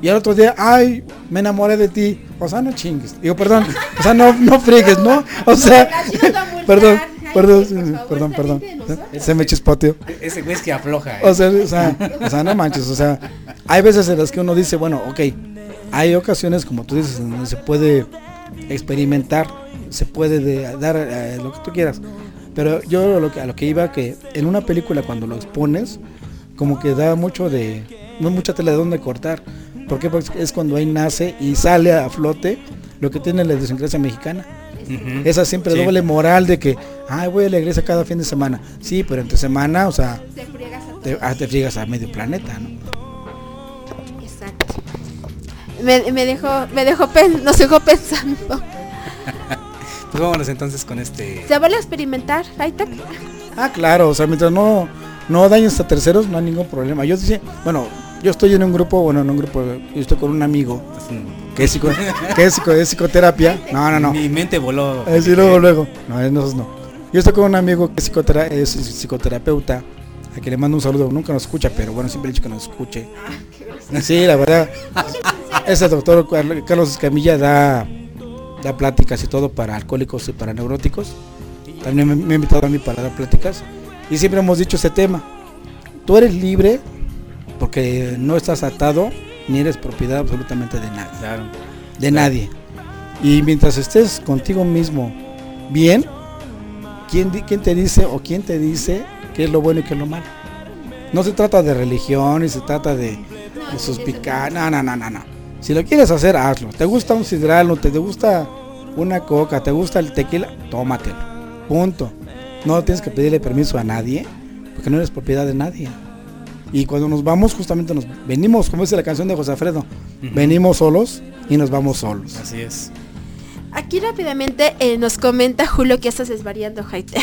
Y al otro día, ay, me enamoré de ti. O sea, no chingues. Digo, perdón. O sea, no, no friegues, ¿no? O sea, perdón, perdón, perdón, perdón. Se me chispoteó. Ese güey es que afloja. ¿eh? O sea, o sea, o sea, no manches, o sea, hay veces en las que uno dice, bueno, ok, hay ocasiones, como tú dices, en donde se puede experimentar, se puede de- dar eh, lo que tú quieras. Pero yo lo que, a lo que iba, que en una película cuando lo expones, como que da mucho de, no mucha tela de dónde cortar. Porque es cuando ahí nace y sale a flote lo que tiene la idiosincrasia mexicana. Esa siempre Sí. doble moral de que, ay, voy a la iglesia cada fin de semana. Sí, pero entre semana, o sea, te, ah, te friegas a medio planeta, ¿no? Exacto. Me, me dejó, me dejó pen- nos dejó pensando. Pues vámonos entonces con este. ¿Se vale experimentar, Hightech? Ah, claro, o sea, mientras no, no dañes a terceros, no hay ningún problema. Yo decía, bueno, yo estoy en un grupo, bueno, en un grupo, yo estoy con un amigo que es, psico- que es, psico- es psicoterapia. No, no, no. Mi mente voló. Eh, sí, luego, luego. No, nosotros no. Yo estoy con un amigo que es, psicotera- es psicoterapeuta, a que le mando un saludo. Nunca nos escucha, pero bueno, siempre he dicho que nos escuche. Sí, la verdad. Ese doctor Carl- Carlos Escamilla da, da pláticas y todo para alcohólicos y para neuróticos. También me, me ha invitado a mí para dar pláticas. Y siempre hemos dicho ese tema. Tú eres libre porque no estás atado ni eres propiedad absolutamente de nadie. Claro. De nadie. Y mientras estés contigo mismo bien, ¿quién, quién te dice o quién te dice qué es lo bueno y qué es lo malo? No se trata de religión y se trata de, de suspicar. No, no, no, no, no. Si lo quieres hacer, hazlo. ¿Te gusta un sidral, no te gusta una coca, te gusta el tequila? Tómatelo. Punto. No tienes que pedirle permiso a nadie porque no eres propiedad de nadie. Y cuando nos vamos, justamente nos venimos, como dice la canción de José Alfredo, venimos solos y nos vamos solos. Así es. Aquí rápidamente eh, nos comenta Julio que estás desvariando, Jaite.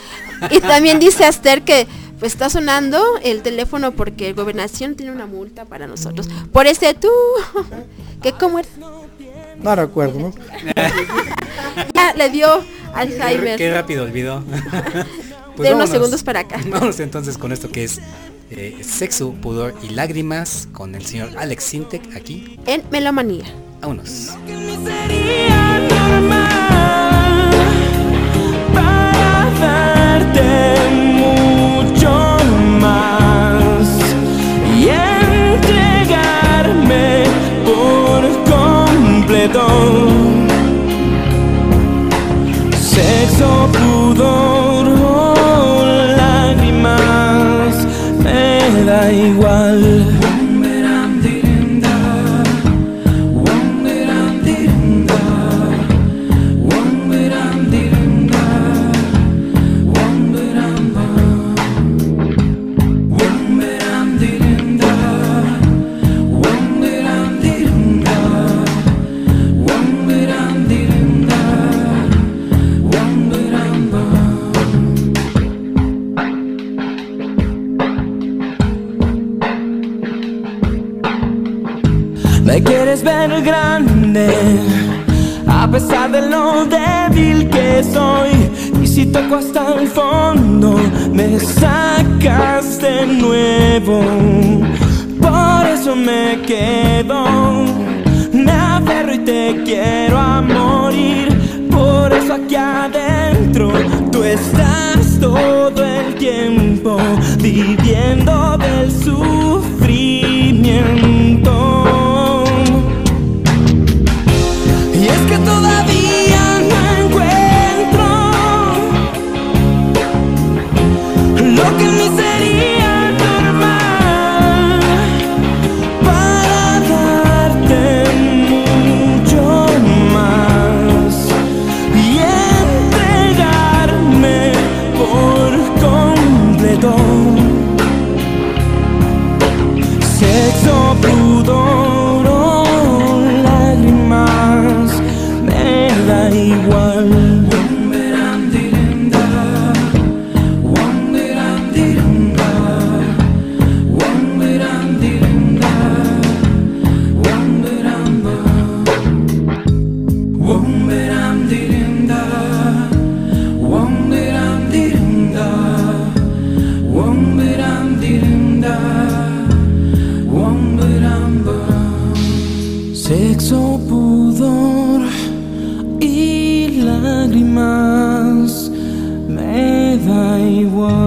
y también dice Aster que pues, está sonando el teléfono porque Gobernación tiene una multa para nosotros. Por ese tú, que cómo era? No recuerdo, ¿no? Ya le dio Qué Alzheimer. rápido olvidó. De unos segundos para acá. Vamos entonces con esto que es eh, sexo, pudor y lágrimas con el señor Alex Sintek aquí. En Melomanía. Vámonos. A pesar de lo débil que soy. Y si toco hasta el fondo, me sacas de nuevo. Por eso me quedo, me aferro y te quiero a morir. Por eso aquí adentro tú estás todo el tiempo viviendo del sufrimiento. Sexo, pudor y lágrimas me da igual.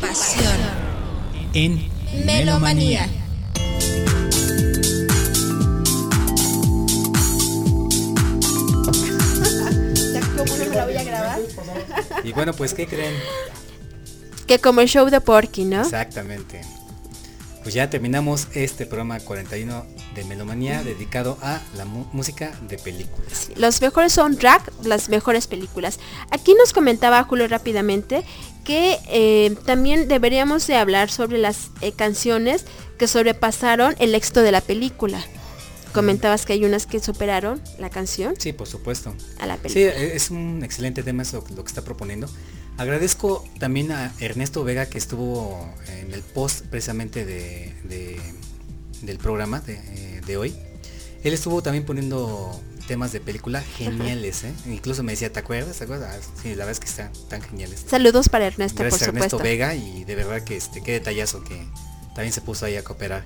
Pasión. En Melomanía. Ya como no me la voy a grabar. Y bueno, pues ¿qué creen? Que como el show de Porky, ¿no? Exactamente. Pues ya terminamos este programa 41 de Melomanía dedicado a la música de películas. Los mejores soundtrack, las mejores películas. Aquí nos comentaba Julio rápidamente que eh, también deberíamos de hablar sobre las eh, canciones que sobrepasaron el éxito de la película. Comentabas que hay unas que superaron la canción Sí, por supuesto. a la Sí, película. e- es un excelente tema eso, lo que está proponiendo. Agradezco también a Ernesto Vega que estuvo en el post precisamente de, de- del programa de, eh, de hoy. Él estuvo también poniendo temas de película geniales, ¿eh? Incluso me decía, ¿te acuerdas? ¿Te acuerdas? Ah, Sí, la verdad es que están tan geniales. Saludos para Ernesto, Gracias a Ernesto supuesto. Vega y de verdad que este qué detallazo que también se puso ahí a cooperar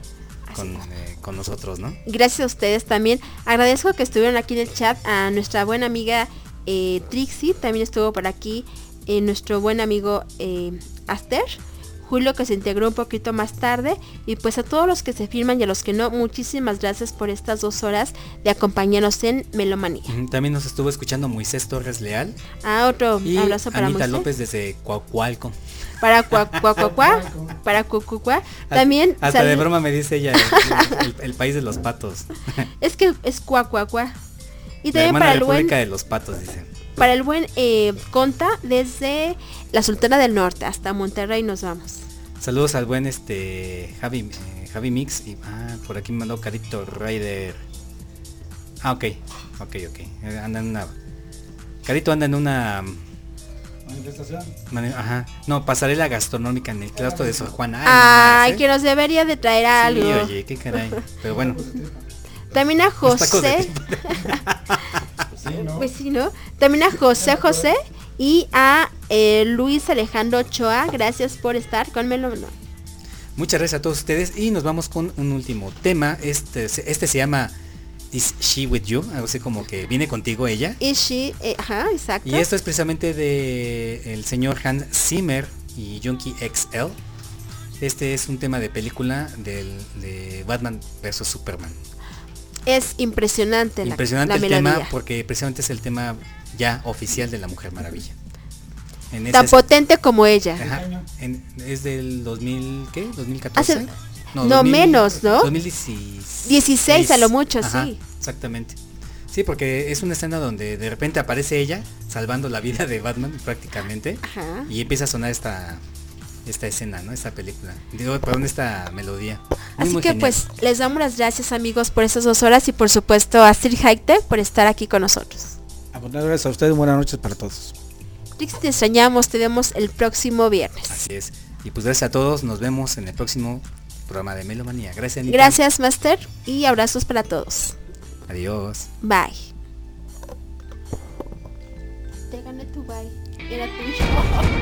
con, eh, con nosotros, ¿no? Gracias a ustedes también. Agradezco que estuvieron aquí en el chat a nuestra buena amiga eh, Trixie, también estuvo por aquí eh, nuestro buen amigo eh, Aster, Julio que se integró un poquito más tarde y pues a todos los que se firman y a los que no, muchísimas gracias por estas dos horas de acompañarnos en Melomanía. También nos estuvo escuchando Moisés Torres Leal A otro y abrazo para Anita Moisés. López desde Coacualco. Para Cuacuacuacuá, para Cucucuá. También Hasta de broma me dice ella el, el- el país de los patos. es que es Cuacuacuá. Y también para el buen de los patos, dice. Para el buen eh, Conta, desde la Sultana del Norte hasta Monterrey nos vamos. Saludos al buen este Javi, eh, Javi Mix y ah, por aquí me mandó Carito Rider. Ah, ok, ok, ok. Eh, Anda en una. Carito anda en una. Manifestación. Ajá. No, pasarela gastronómica en el claustro de Sor Juana. Ay, Ay, nomás, ¿eh? que nos debería de traer Sí, algo. oye, qué caray. Pero bueno. También a José. Pues sí, ¿no? También a José José y a eh, Luis Alejandro Ochoa. Gracias por estar con Melón. Muchas gracias a todos ustedes y nos vamos con un último tema. Este, se- este se llama Is She With You? Algo así como que viene contigo ella. Y she, eh, ajá, exacto. Y esto es precisamente de el señor Hans Zimmer y Junkie XL. Este es un tema de película del, de Batman vs Superman. Es impresionante, la- Impresionante la, el melodía. tema porque precisamente es el tema ya oficial de la Mujer Maravilla. En Tan potente como ella. Ajá, en- es del 2000, ¿qué? 2014. Hace- no, menos, ¿no? 2016. 16 a lo mucho, Ajá, sí. Exactamente. Sí, porque es una escena donde de repente aparece ella salvando la vida de Batman prácticamente Ajá. y empieza a sonar esta esta escena, ¿no? Esta película. Digo, perdón, esta melodía. Muy, Así muy que genial. pues les damos las gracias amigos por esas dos horas y por supuesto a Sir Haite por estar aquí con nosotros. A poner gracias a ustedes, buenas noches para todos. Trix, te extrañamos, te vemos el próximo viernes. Así es. Y pues gracias a todos, nos vemos en el próximo programa de Melomanía. Gracias, Anita. Gracias Master y abrazos para todos. Adiós. Bye. Te gané tu bye. Era.